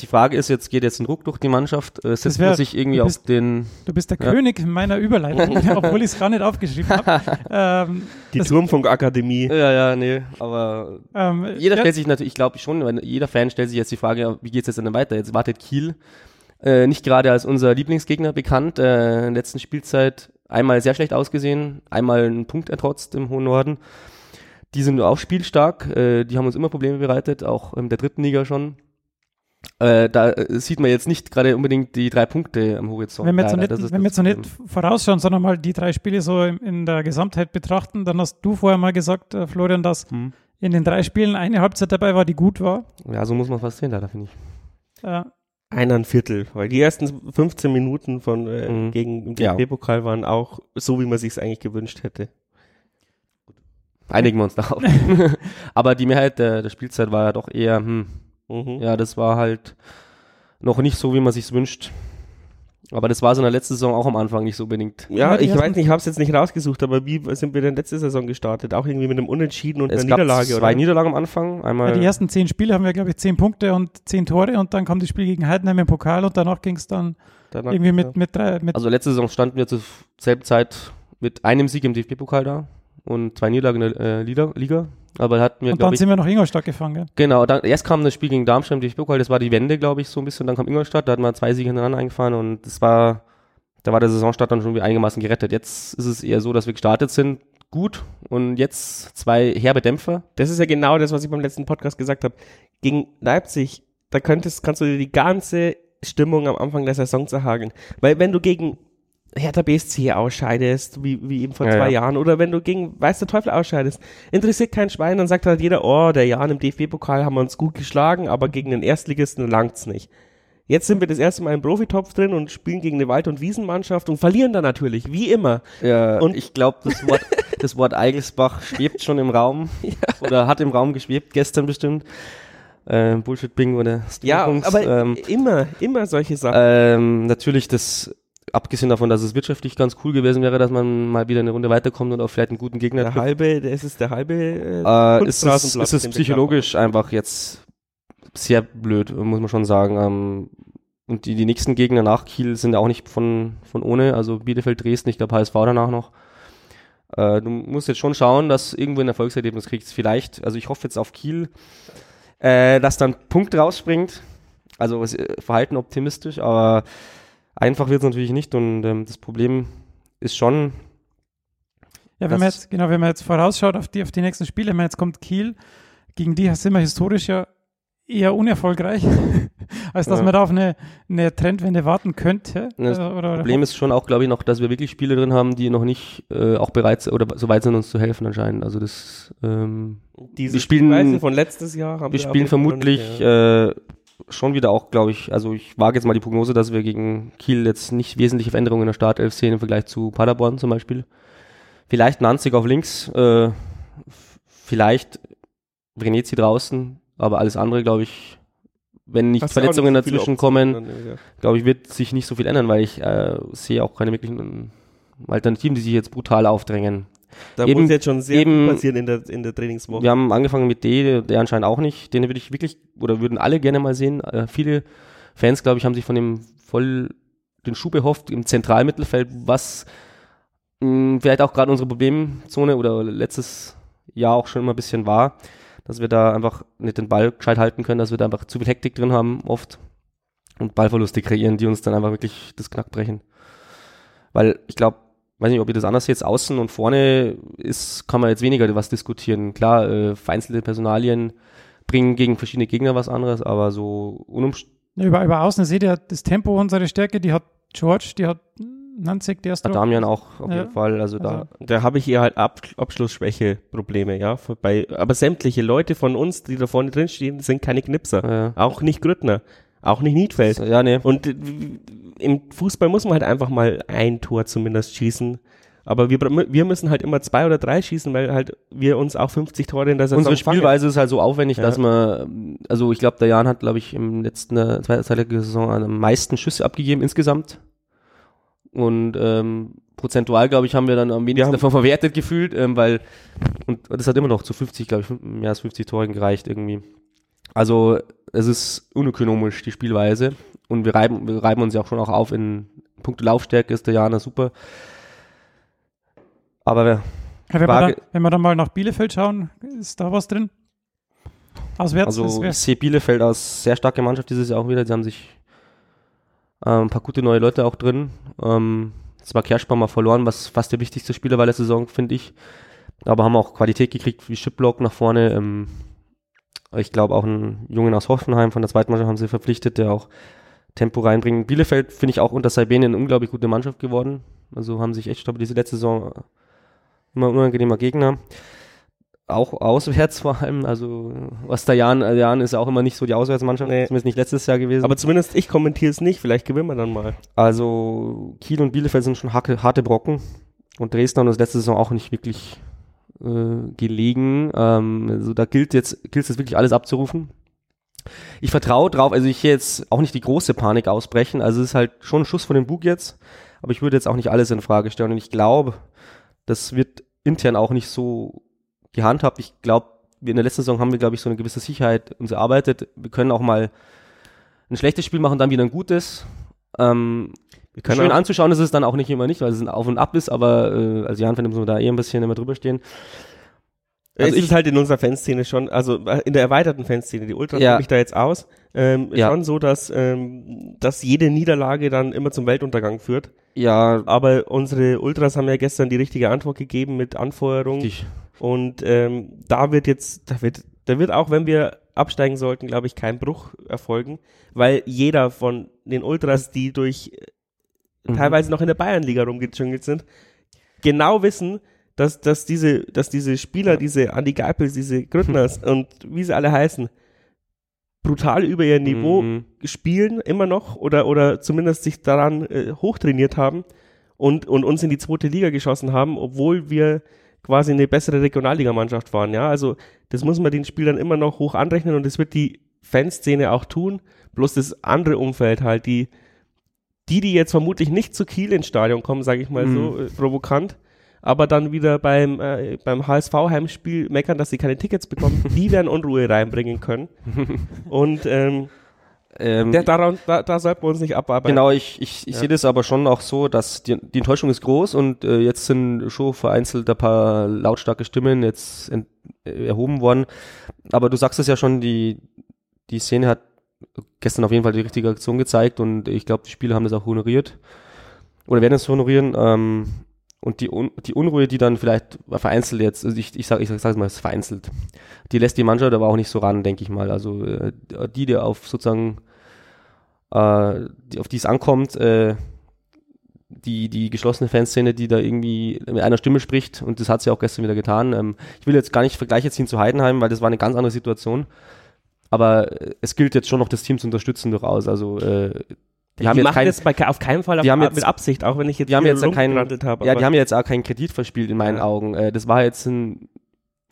Die Frage ist jetzt, geht jetzt ein Ruck durch die Mannschaft? Äh, setzt wär- man sich irgendwie du auf bist- den, Du bist der Ja. König meiner Überleitung, *laughs* *laughs* obwohl ich es gar nicht aufgeschrieben habe. *laughs* ähm, die Turmfunkakademie. ja, ja, nee, aber ähm, Jeder ja, stellt sich natürlich, ich glaube schon, weil jeder Fan stellt sich jetzt die Frage, wie geht's jetzt denn weiter? Jetzt wartet Kiel. Äh, nicht gerade als unser Lieblingsgegner bekannt. Äh, in der letzten Spielzeit einmal sehr schlecht ausgesehen, einmal einen Punkt ertrotzt im hohen Norden. Die sind auch spielstark, äh, die haben uns immer Probleme bereitet, auch in der dritten Liga schon. Äh, da äh, sieht man jetzt nicht gerade unbedingt die drei Punkte am Horizont. Wenn wir jetzt so Leider, nicht, das ist wenn wir jetzt so nicht vorausschauen, sondern mal die drei Spiele so in, in der Gesamtheit betrachten, dann hast du vorher mal gesagt, äh, Florian, dass Hm. in den drei Spielen eine Halbzeit dabei war, die gut war. Ja, so muss man fast sehen, leider finde ich. Äh, Einer ein Viertel, weil die ersten 15 Minuten von äh, Mhm. gegen im Ja. DFB-Pokal waren auch so, wie man sich es eigentlich gewünscht hätte. Einigen wir uns darauf. *laughs* *laughs* Aber die Mehrheit der, der Spielzeit war ja doch eher, hm, Mhm. ja, das war halt noch nicht so, wie man sich's wünscht. Aber das war so in der letzten Saison auch am Anfang nicht so unbedingt. Ja, Ja, ich weiß nicht, ich habe es jetzt nicht rausgesucht, aber wie sind wir denn letzte Saison gestartet? Auch irgendwie mit einem Unentschieden und Es einer gab Niederlage, zwei oder? Niederlagen am Anfang. Einmal ja, die ersten zehn Spiele haben wir, glaube ich, zehn Punkte und zehn Tore und dann kam das Spiel gegen Heidenheim im Pokal und danach ging es dann Danach- irgendwie mit, mit drei, mit Also letzte Saison standen wir zur selben Zeit mit einem Sieg im DFB-Pokal da und zwei Niederlagen in der äh, Liga. Aber hatten wir, und dann ich, sind wir nach Ingolstadt gefahren, gell? genau, dann, erst kam das Spiel gegen Darmstadt im DFB-Pokal, das war die Wende, glaube ich, so ein bisschen. Dann kam Ingolstadt, da hatten wir zwei Siege hintereinander eingefahren und das war, da war der Saisonstart dann schon wieder einigermaßen gerettet. Jetzt ist es eher so, dass wir gestartet sind, gut und jetzt zwei herbe Dämpfer. Das ist ja genau das, was ich beim letzten Podcast gesagt habe. Gegen Leipzig, da könntest, kannst du dir die ganze Stimmung am Anfang der Saison zerhageln. Weil wenn du gegen Hertha BSC ausscheidest, wie, wie eben vor Ja, zwei ja. Jahren, oder wenn du gegen Weiß der Teufel ausscheidest, interessiert kein Schwein, dann sagt halt jeder, oh, der Jan im DFB-Pokal haben wir uns gut geschlagen, aber gegen den Erstligisten langt's nicht. Jetzt sind wir das erste Mal im Profitopf drin und spielen gegen eine Wald- und Wiesenmannschaft und verlieren dann natürlich, wie immer. Ja, Und- ich glaube, das Wort, das Wort Eigelsbach schwebt schon im Raum *laughs* oder hat im Raum geschwebt, gestern bestimmt. Äh, Bullshit-Bingo oder Ja, Strohpunks, aber ähm, immer, immer solche Sachen. ähm, natürlich das, abgesehen davon, dass es wirtschaftlich ganz cool gewesen wäre, dass man mal wieder eine Runde weiterkommt und auch vielleicht einen guten Gegner der trifft. halbe, das ist der halbe äh, Äh, ist, es, Kunstrasenplatz, ist es psychologisch einfach jetzt sehr blöd, muss man schon sagen. Ähm, und die, die nächsten Gegner nach Kiel sind auch nicht von, von ohne, also Bielefeld, Dresden, ich glaube HSV danach noch. Äh, du musst jetzt schon schauen, dass irgendwo ein Erfolgserlebnis kriegst. Vielleicht, also ich hoffe jetzt auf Kiel, äh, dass dann Punkt rausspringt. Also es, äh, Verhalten optimistisch, aber einfach wird es natürlich nicht. Und ähm, das Problem ist schon, Ja, wenn man jetzt, genau, wenn man jetzt vorausschaut auf die, auf die nächsten Spiele, wenn man jetzt kommt Kiel, gegen die sind wir historisch ja eher unerfolgreich, *laughs* als dass Ja. man da auf eine, eine Trendwende warten könnte. Das Äh, oder, oder Problem ist schon auch, glaube ich, noch, dass wir wirklich Spiele drin haben, die noch nicht äh, auch bereit sind oder so weit sind, uns zu helfen anscheinend. Also das, ähm, Diese wir spielen- Spielweise von letztes Jahr haben wir wir spielen vermutlich nicht, ja. äh, schon wieder auch, glaube ich, also ich wage jetzt mal die Prognose, dass wir gegen Kiel jetzt nicht wesentliche Veränderungen in der Startelf sehen im Vergleich zu Paderborn zum Beispiel. Vielleicht Nanzig auf links, äh, vielleicht Renezi draußen, aber alles andere, glaube ich, wenn nicht Hast Verletzungen nicht so dazwischen Optionen kommen, ja. glaube ich, wird sich nicht so viel ändern, weil ich äh, sehe auch keine wirklichen Alternativen, die sich jetzt brutal aufdrängen. Da Eben- muss jetzt schon sehr eben- viel passieren in der, in der Trainingswoche. Wir haben angefangen mit D, der anscheinend auch nicht. Den würde ich wirklich, oder würden alle gerne mal sehen. Äh, viele Fans, glaube ich, haben sich von dem voll den Schuh behofft im Zentralmittelfeld, was mh, vielleicht auch gerade unsere Problemzone oder letztes Jahr auch schon immer ein bisschen war, dass wir da einfach nicht den Ball gescheit halten können, dass wir da einfach zu viel Hektik drin haben oft und Ballverluste kreieren, die uns dann einfach wirklich das Knack brechen. Weil ich glaube, weiß nicht, ob ihr das anders jetzt außen und vorne ist, kann man jetzt weniger was diskutieren. Klar, äh, vereinzelte Personalien bringen gegen verschiedene Gegner was anderes, aber so unumst Ja, über, über außen seht ihr das Tempo unsere Stärke, die hat George, die hat Nanzig, der ist drauf. Damian auch auf Ja. jeden Fall. Also da Also- Da habe ich eher halt Ab Abschlussschwäche-Probleme, ja. Bei, aber sämtliche Leute von uns, die da vorne drin stehen, sind keine Knipser. äh, Auch nicht Grüttner. Auch nicht Niedfeld. ja, nee. Und äh, im Fußball muss man halt einfach mal ein Tor zumindest schießen. Aber wir, wir müssen halt immer zwei oder drei schießen, weil halt wir uns auch 50 Tore in der Saison Unsere fangen. Spielweise ist halt so aufwendig, Ja. dass man, also ich glaube, der Jan hat, glaube ich, im letzten äh, zweiten Teil der Saison am meisten Schüsse abgegeben insgesamt. Und ähm, prozentual, glaube ich, haben wir dann am wenigsten davon verwertet gefühlt, ähm, weil, und das hat immer noch zu 50, glaube ich, mehr als 50 Toren gereicht irgendwie. Also es ist unökonomisch, die Spielweise. Und wir reiben, wir reiben uns ja auch schon auch auf in puncto Laufstärke ist der Jana super. Aber wer, Ja, wenn, wir dann, wenn wir dann mal nach Bielefeld schauen, ist da was drin? Auswärts? Also ich sehe Bielefeld als sehr starke Mannschaft dieses Jahr auch wieder. Sie haben sich Ähm, ein paar gute neue Leute auch drin. Ähm, zwar Kerschbaum mal verloren, was fast der wichtigste Spieler war der Saison, finde ich. Aber haben auch Qualität gekriegt, wie Shipblock nach vorne. Ähm, ich glaube auch einen Jungen aus Hoffenheim von der zweiten Mannschaft haben sie verpflichtet, der auch Tempo reinbringt. Bielefeld finde ich auch unter Saibene eine unglaublich gute Mannschaft geworden. Also haben sich echt stabilisiert letzte Saison immer ein unangenehmer Gegner. Auch auswärts vor allem, also was der Jan, äh, Jan ist auch immer nicht so die Auswärtsmannschaft, Nee. zumindest nicht letztes Jahr gewesen. Aber zumindest ich kommentiere es nicht, vielleicht gewinnen wir dann mal. Also Kiel und Bielefeld sind schon harte, harte Brocken und Dresden hat uns letzte Saison auch nicht wirklich äh, gelegen. Ähm, also da gilt jetzt, gilt es jetzt wirklich alles abzurufen. Ich vertraue drauf, also ich jetzt auch nicht die große Panik ausbrechen, also es ist halt schon ein Schuss von dem Bug jetzt, aber ich würde jetzt auch nicht alles in Frage stellen und ich glaube, das wird intern auch nicht so gehandhabt. Ich glaube, wir in der letzten Saison haben wir, glaube ich, so eine gewisse Sicherheit uns erarbeitet. Wir können auch mal ein schlechtes Spiel machen, dann wieder ein gutes. Ähm, Schön auch, anzuschauen ist es dann auch nicht immer nicht, weil es ein Auf und Ab ist, aber äh, als Jan muss man da eher ein bisschen immer drüber stehen. es also ist ich- halt in unserer Fanszene schon, also äh, in der erweiterten Fanszene, die Ultras Ja. nehme ich da jetzt aus, ähm, Ja. schon so, dass, ähm, dass jede Niederlage dann immer zum Weltuntergang führt. Ja, Aber unsere Ultras haben ja gestern die richtige Antwort gegeben mit Anfeuerung. richtig. Und ähm, da wird jetzt, da wird, da wird auch, wenn wir absteigen sollten, glaube ich, kein Bruch erfolgen, weil jeder von den Ultras, die durch Mhm. teilweise noch in der Bayernliga rumgedschungelt sind, genau wissen, dass, dass diese, dass diese Spieler, diese Andi Geipels, diese *laughs* Grüttners und wie sie alle heißen, brutal über ihr Niveau Mhm. spielen immer noch oder, oder zumindest sich daran äh, hochtrainiert haben und, und uns in die zweite Liga geschossen haben, obwohl wir quasi eine bessere Regionalligamannschaft waren. Ja, also das muss man den Spielern immer noch hoch anrechnen und das wird die Fanszene auch tun. Bloß das andere Umfeld halt, die, die, die jetzt vermutlich nicht zu Kiel ins Stadion kommen, sage ich mal Mhm. so äh, provokant, aber dann wieder beim, äh, beim HSV-Heimspiel meckern, dass sie keine Tickets bekommen, *laughs* die werden Unruhe reinbringen können. Und ähm, Ähm, der, daran, da, da sollten wir uns nicht abarbeiten. Genau, ich, ich, ich Ja. sehe das aber schon auch so, dass die, die Enttäuschung ist groß und äh, jetzt sind schon vereinzelt ein paar lautstarke Stimmen jetzt ent, äh, erhoben worden. Aber du sagst es ja schon, die, die Szene hat gestern auf jeden Fall die richtige Aktion gezeigt und ich glaube, die Spieler haben das auch honoriert oder werden es honorieren. Ähm, und die, Un die Unruhe, die dann vielleicht vereinzelt jetzt, also ich, ich sage ich sag, sag's mal, es vereinzelt, die lässt die Mannschaft aber auch nicht so ran, denke ich mal. Also äh, die, die auf sozusagen äh, die, auf die es ankommt, äh, die, die geschlossene Fanszene, die da irgendwie mit einer Stimme spricht und das hat sie auch gestern wieder getan. Ähm, ich will jetzt gar nicht Vergleiche ziehen zu Heidenheim, weil das war eine ganz andere Situation. Aber äh, es gilt jetzt schon noch das Team zu unterstützen durchaus. Also äh, die, Die, haben jetzt kein, das bei, auf keinen Fall die ab- haben jetzt- mit Absicht, auch wenn ich jetzt die haben jetzt ja keinen, habe. ja, die haben jetzt auch keinen Kredit verspielt in meinen Ja. Augen. Äh, das war jetzt ein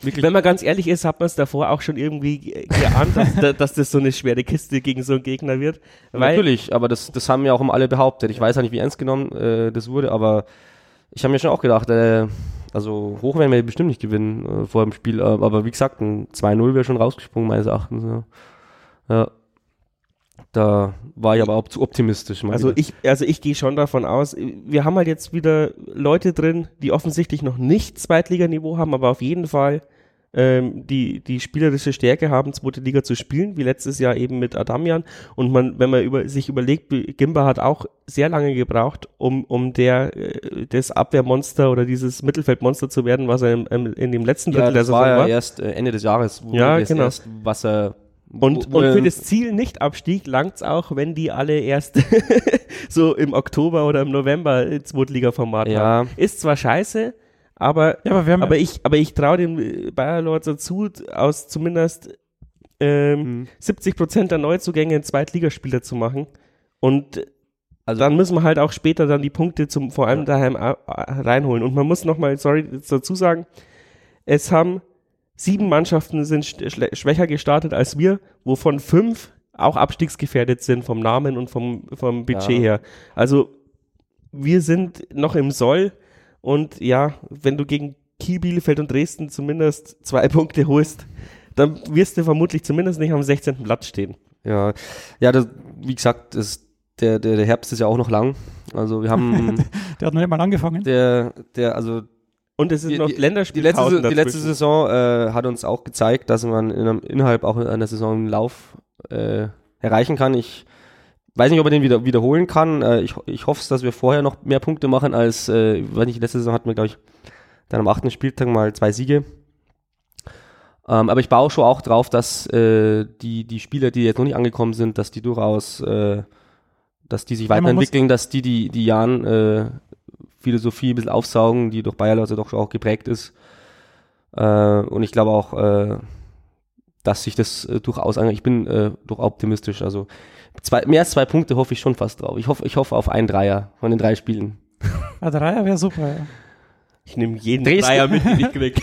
wirklich wenn man ganz ehrlich ist, hat man es davor auch schon irgendwie ge- geahnt, dass, da- dass das so eine schwere Kiste gegen so einen Gegner wird. Weil Natürlich, aber das, das haben ja auch immer alle behauptet. Ich weiß ja nicht, wie ernst genommen äh, das wurde, aber ich habe mir schon auch gedacht, äh, also hoch werden wir bestimmt nicht gewinnen äh, vor dem Spiel, äh, aber wie gesagt, ein 2-0 wäre schon rausgesprungen, meines Erachtens. Ja. ja. Da war ich aber auch zu optimistisch. Also wieder. ich, also ich gehe schon davon aus, wir haben halt jetzt wieder Leute drin, die offensichtlich noch nicht Zweitliganiveau haben, aber auf jeden Fall ähm, die, die spielerische Stärke haben, zweite Liga zu spielen, wie letztes Jahr eben mit Adamian. Und man, wenn man über, sich überlegt, Gimba hat auch sehr lange gebraucht, um, um der, äh, das Abwehrmonster oder dieses Mittelfeldmonster zu werden, was er im, im, in dem letzten Drittel ja, der Saison war ja war. erst äh, Ende des Jahres, wo Ja, genau. erst, was er Und, und für das Ziel Nicht-Abstieg langt's auch, wenn die alle erst *laughs* so im Oktober oder im November äh, Zweitliga-Format Ja. haben. Ist zwar scheiße, aber, Ja, aber wir haben aber ich, aber ich traue dem äh, Bayer Lords dazu, aus zumindest ähm, hm. 70 Prozent der Neuzugänge einen Zweitligaspieler zu machen. Und Also- dann müssen wir halt auch später dann die Punkte zum, vor allem daheim äh, reinholen. Und man muss nochmal, sorry, dazu sagen, es haben sieben Mannschaften sind schwächer gestartet als wir, wovon fünf auch abstiegsgefährdet sind vom Namen und vom, vom Budget Ja. her. Also wir sind noch im Soll und ja, wenn du gegen Kiel, Bielefeld und Dresden zumindest zwei *laughs* Punkte holst, dann wirst du vermutlich zumindest nicht am 16. Platz stehen. Ja, ja, das, wie gesagt, das, der, der, der Herbst ist ja auch noch lang. Also wir haben *laughs* Der hat noch nicht mal angefangen. der, der, also Und es ist Die- noch die- die letzte, die letzte. Saison äh, hat uns auch gezeigt, dass man in einem, innerhalb auch einer Saison einen Lauf äh, erreichen kann. Ich, weiß nicht, ob er den wieder wiederholen kann. Äh, ich, ich hoffe, dass wir vorher noch mehr Punkte machen als, äh, weiß nicht, letzte Saison hatten wir, glaube ich, dann am achten Spieltag mal zwei Siege. Ähm, aber ich baue schon auch drauf, dass äh, die, die Spieler, die jetzt noch nicht angekommen sind, dass die durchaus, äh, dass die sich Ja, weiterentwickeln, dass die die, die Jahren äh, Philosophie ein bisschen aufsaugen, die durch Bayer also doch schon auch geprägt ist. Äh, und ich glaube auch, äh, dass sich das äh, durchaus, ich bin äh, doch optimistisch. Also zwei, mehr als zwei Punkte hoffe ich schon fast drauf. Ich hoffe, ich hoffe auf einen Dreier von den drei Spielen. *laughs* Ah, Dreier wäre super, ja. Ich nehme jeden Dresden. Dreier mit, den ich krieg.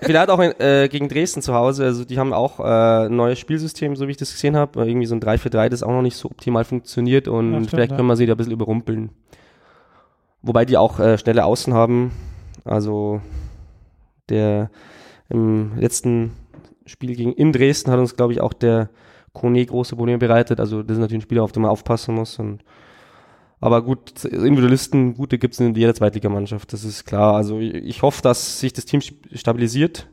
Vielleicht auch in, äh, gegen Dresden zu Hause. Also die haben auch äh, ein neues Spielsystem, so wie ich das gesehen habe. Äh, Irgendwie so ein 3-4-3, das auch noch nicht so optimal funktioniert und Ja, stimmt, vielleicht ja. können wir sie da ein bisschen überrumpeln. Wobei die auch äh, schnelle Außen haben. Also der im letzten Spiel gegen in Dresden hat uns, glaube ich, auch der Kone große Probleme bereitet. Also das ist natürlich ein Spieler, auf den man aufpassen muss. Und aber gut, Individualisten, gute gibt es in jeder Zweitligamannschaft, das ist klar. Also ich, ich hoffe, dass sich das Team stabilisiert,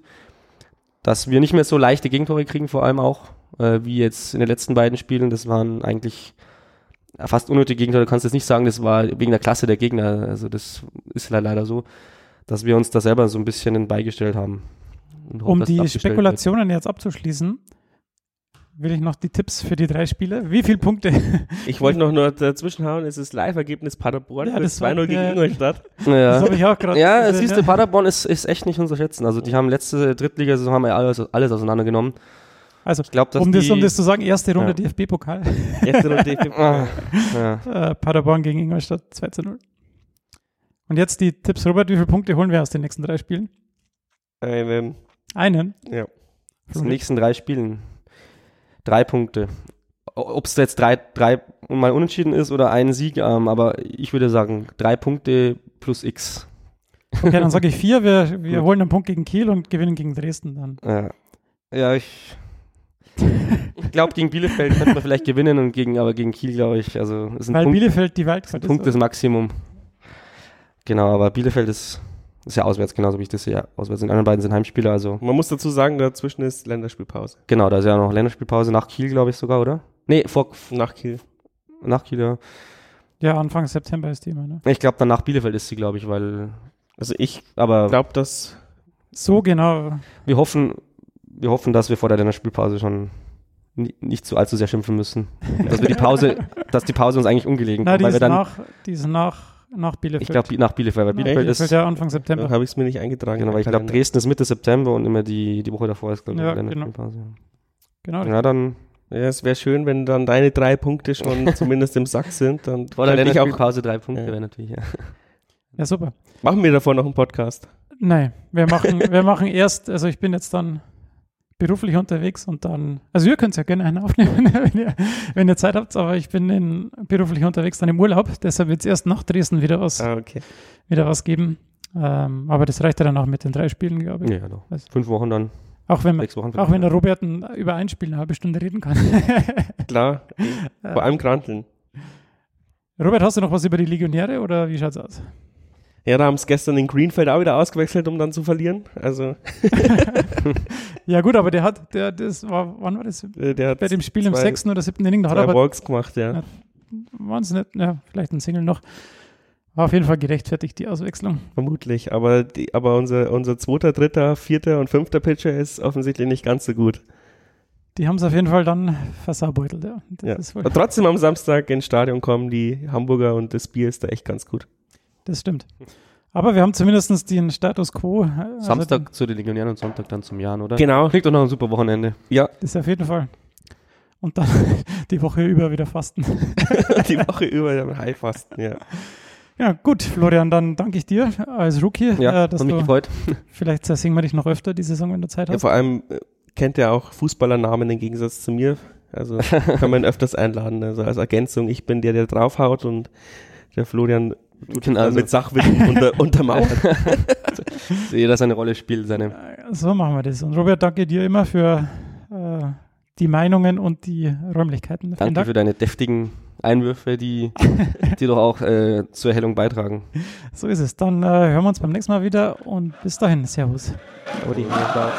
dass wir nicht mehr so leichte Gegentore kriegen, vor allem auch, äh, wie jetzt in den letzten beiden Spielen. Das waren eigentlich fast unnötige Gegentore. Du kannst jetzt nicht sagen, das war wegen der Klasse der Gegner. Also das ist le- leider so, dass wir uns da selber so ein bisschen beigestellt haben. Und hoffe, Um die abgestellt wird. Spekulationen jetzt abzuschließen, will ich noch die Tipps für die drei Spiele. Wie viele Punkte? Ich wollte noch nur dazwischen hauen, es ist Live-Ergebnis Paderborn Ja, das war- 2-0 gegen ja. Ingolstadt. Ja. Das habe ich auch gerade. Ja, gesehen, siehst du, Paderborn ist, ist echt nicht unterschätzen. Also die haben letzte Drittligasaison haben wir alles, alles auseinandergenommen. Also, Ich glaube, dass um das, die, um das zu sagen, erste Runde Ja. DFB-Pokal. Erste Runde DFB. *laughs* Ah, ja. Äh, Paderborn gegen Ingolstadt 2 zu 0. Und jetzt die Tipps, Robert, wie viele Punkte holen wir aus den nächsten drei Spielen? Einen, Einen. ja. aus den nächsten drei Spielen. Drei Punkte. Ob es jetzt drei, drei mal unentschieden ist oder ein Sieg, ähm, aber ich würde sagen, drei Punkte plus X. Okay, dann sage ich vier. Wir, wir Gut. holen einen Punkt gegen Kiel und gewinnen gegen Dresden dann. Ja, ja ich. Ich glaube, gegen Bielefeld könnte man vielleicht gewinnen und gegen, aber gegen Kiel, glaube ich, also ist ein Weil Punkt, Bielefeld die ist ein Punkt ist. Maximum. Genau, aber Bielefeld ist, ist ja auswärts, genauso wie ich das sehe. Auswärts sind die anderen beiden sind Heimspieler, also Man muss dazu sagen, dazwischen ist Länderspielpause. genau, da ist ja noch Länderspielpause nach Kiel, glaube ich sogar, oder? Nee, vor, Nach Kiel. nach Kiel, ja. Ja, Anfang September ist die immer. Ne? Ich glaube, dann nach Bielefeld ist sie, glaube ich, weil, Also ich aber glaube, dass So genau. wir hoffen, wir hoffen, dass wir vor der Länderspielpause schon ni- nicht so allzu sehr schimpfen müssen. Dass wir die Pause, *laughs* dass die Pause uns eigentlich ungelegen kommt, die weil wir ist, dann, nach, die ist nach, nach Bielefeld. ich glaube, nach Bielefeld, weil Nach Bielefeld ist, ja Anfang da September. habe ich es mir nicht eingetragen. genau, weil ich glaube, Dresden ist Mitte September und immer die, die Woche davor ist, glaube ich, Ja, die Länderspielpause. Genau. Ja, dann Ja, es wäre schön, wenn dann deine drei Punkte schon *laughs* zumindest im Sack sind. Dann vor der könnte ich auch, Länderspielpause drei Punkte Ja. wäre natürlich, ja. Ja, super. machen wir davor noch einen Podcast. Nein, wir machen, wir machen erst, also ich bin jetzt dann beruflich unterwegs und dann, also ihr könnt ja gerne einen aufnehmen, *laughs* wenn ihr, wenn ihr Zeit habt, aber ich bin in, beruflich unterwegs dann im Urlaub, deshalb wird es erst nach Dresden wieder was, Ah, okay. wieder was geben. Ähm, aber das reicht ja dann auch mit den drei Spielen, glaube ich. Ja, doch. Was? Fünf Wochen dann, Auch wenn, sechs Wochen. auch wenn der Robert über ein Spiel eine halbe Stunde reden kann. *laughs* Klar, *laughs* vor allem Granteln. Robert, hast du noch was über die Legionäre oder wie schaut's aus? Ja, da haben es gestern in Greenfeld auch wieder ausgewechselt, um dann zu verlieren. Also, *laughs* Ja gut, aber der hat, der, das war, wann war das? äh, der hat Bei dem Spiel im zwei- sechsten oder siebten Inning, da hat er Walks gemacht, ja. Ja. wahnsinnig, ja, vielleicht ein Single noch. War auf jeden Fall gerechtfertigt, die Auswechslung. Vermutlich. Aber, die, aber unser, unser zweiter, dritter, vierter und fünfter Pitcher ist offensichtlich nicht ganz so gut. Die haben es auf jeden Fall dann versaubeutelt, ja. Ja. trotzdem am Samstag ins Stadion kommen die Hamburger und das Bier ist da echt ganz gut. Das stimmt. Aber wir haben zumindest den Status quo. äh, also Samstag zu den Legionären und Sonntag dann zum Jahren, oder? Genau. Klingt doch noch ein super Wochenende. Ja, Das ist auf jeden Fall. Und dann *laughs* die Woche über wieder fasten. *laughs* die Woche über am Heilfasten, ja. Ja, gut, Florian, dann danke ich dir als Rookie, Ja, äh, dass hat mich du, gefreut. vielleicht singen wir dich noch öfter die Saison, wenn du Zeit ja hast. vor allem äh, kennt er auch Fußballernamen im Gegensatz zu mir. Also *laughs* kann man ihn öfters einladen. Also als Ergänzung, ich bin der, der draufhaut und der Florian Genau, also- mit Sachwissen unter, *laughs* untermauert. *laughs* Jeder seine Rolle spielt, seine. So machen wir das. Und Robert, danke dir immer für äh, die Meinungen und die Räumlichkeiten. Danke Dank. für deine deftigen Einwürfe, die, die doch auch äh, zur Erhellung beitragen. So ist es. Dann äh, hören wir uns beim nächsten Mal wieder und bis dahin. Servus. Odi. Ciao.